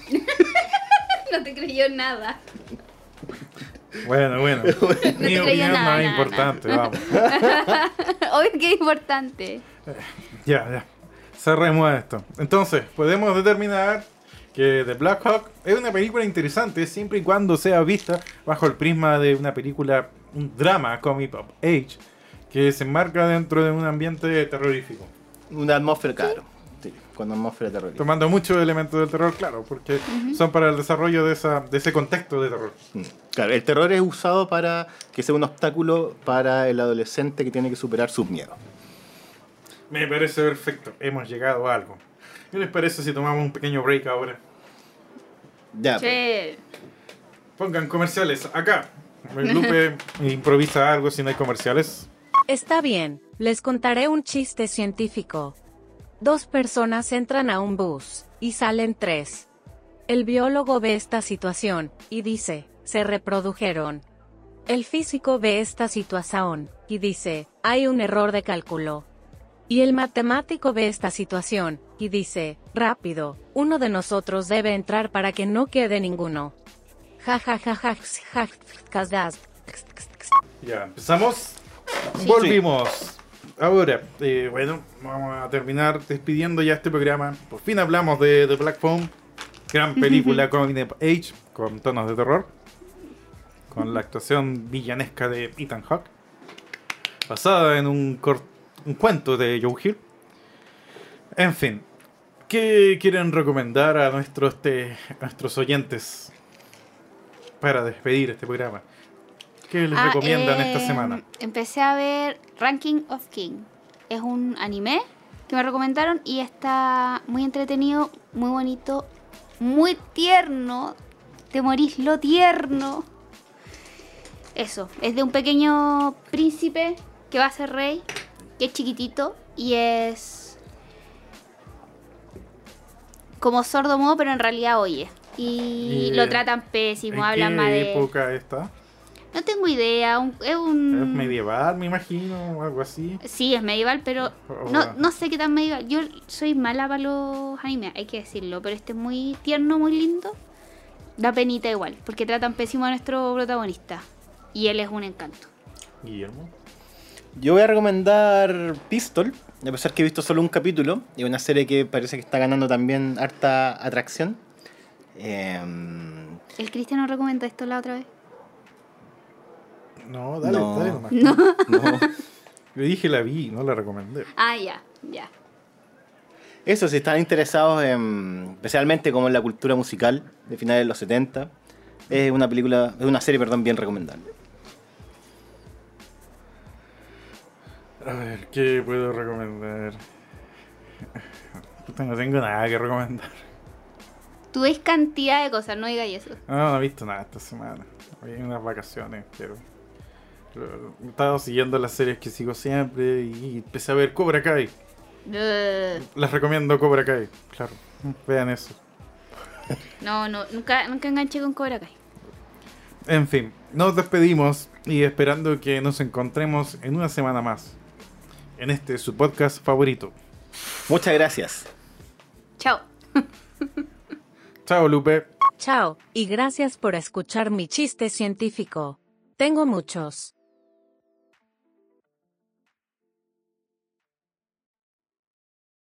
no te creyó nada. Bueno, bueno. Mi opinión nada, no es nada, importante, vamos. Obvio que es importante. Ya, ya. Cerremos esto. Entonces, podemos determinar que The Black Hawk es una película interesante siempre y cuando sea vista bajo el prisma de una película, un drama comic of age, que se enmarca dentro de un ambiente terrorífico. Una atmósfera, claro, sí, con atmósfera terrorífica. Tomando muchos elementos del terror, claro, porque son para el desarrollo de, esa, de ese contexto de terror. Mm. Claro, el terror es usado para que sea un obstáculo para el adolescente que tiene que superar sus miedos. Me parece perfecto. Hemos llegado a algo. ¿Qué les parece si tomamos un pequeño break ahora? Ya, pues. Che. Pongan comerciales acá. El Lupe improvisa algo si no hay comerciales. Está bien, les contaré un chiste científico. Dos personas entran a un bus, y salen tres. El biólogo ve esta situación, y dice, se reprodujeron. El físico ve esta situación, y dice, hay un error de cálculo. Y el matemático ve esta situación, y dice, rápido, uno de nosotros debe entrar para que no quede ninguno. Ja ja ja ja ja Ya, empezamos. Volvimos. Ahora, eh, bueno, vamos a terminar despidiendo ya este programa. Por fin hablamos de The Black Phone. Gran película Coming of Age con tonos de terror. Con la actuación villanesca de Ethan Hawke. Basada en un, un cuento de Joe Hill. En fin, ¿qué quieren recomendar a nuestros, te- a nuestros oyentes para despedir este programa? ¿Qué les Ah, recomiendan esta eh, semana? Empecé a ver Ranking of King. Es un anime que me recomendaron y está muy entretenido, muy bonito, muy tierno. Te morís lo tierno. Eso, es de un pequeño príncipe que va a ser rey, que es chiquitito y es como sordo mudo, pero en realidad oye. Y, Y, lo tratan pésimo, ¿En hablan qué más de... época está? No tengo idea, un- es un... ¿Es medieval, me imagino, o algo así? Sí, es medieval, pero Oh, no, no sé qué tan medieval. Yo soy mala para los animes, hay que decirlo, pero este es muy tierno, muy lindo. Da penita igual, porque tratan pésimo a nuestro protagonista. Y él es un encanto. Guillermo. Yo voy a recomendar Pistol, a pesar que he visto solo un capítulo, y una serie que parece que está ganando también harta atracción. Em, ¿El Cristiano recomendó esto la otra vez? No, dale, No. dale nomás. no. Yo dije la vi, no la recomendé. Ah, ya, ya. Eso, si están interesados en, especialmente como en la cultura musical de finales de los 70, es una película, es una serie, perdón, bien recomendable. A ver, ¿qué puedo recomendar? No tengo nada que recomendar. Tú ves cantidad de cosas, no digas eso. No, no he visto nada esta semana. Voy en unas vacaciones, pero. Estado siguiendo las series que sigo siempre y empecé a ver Cobra Kai. Ugh. Les recomiendo Cobra Kai, claro. Vean eso. No, no, nunca, nunca enganché con Cobra Kai. En fin, nos despedimos y esperando que nos encontremos en una semana más. En este su podcast favorito. Muchas gracias. Chao. Chao, Lupe. Chao, y gracias por escuchar mi chiste científico. Tengo muchos.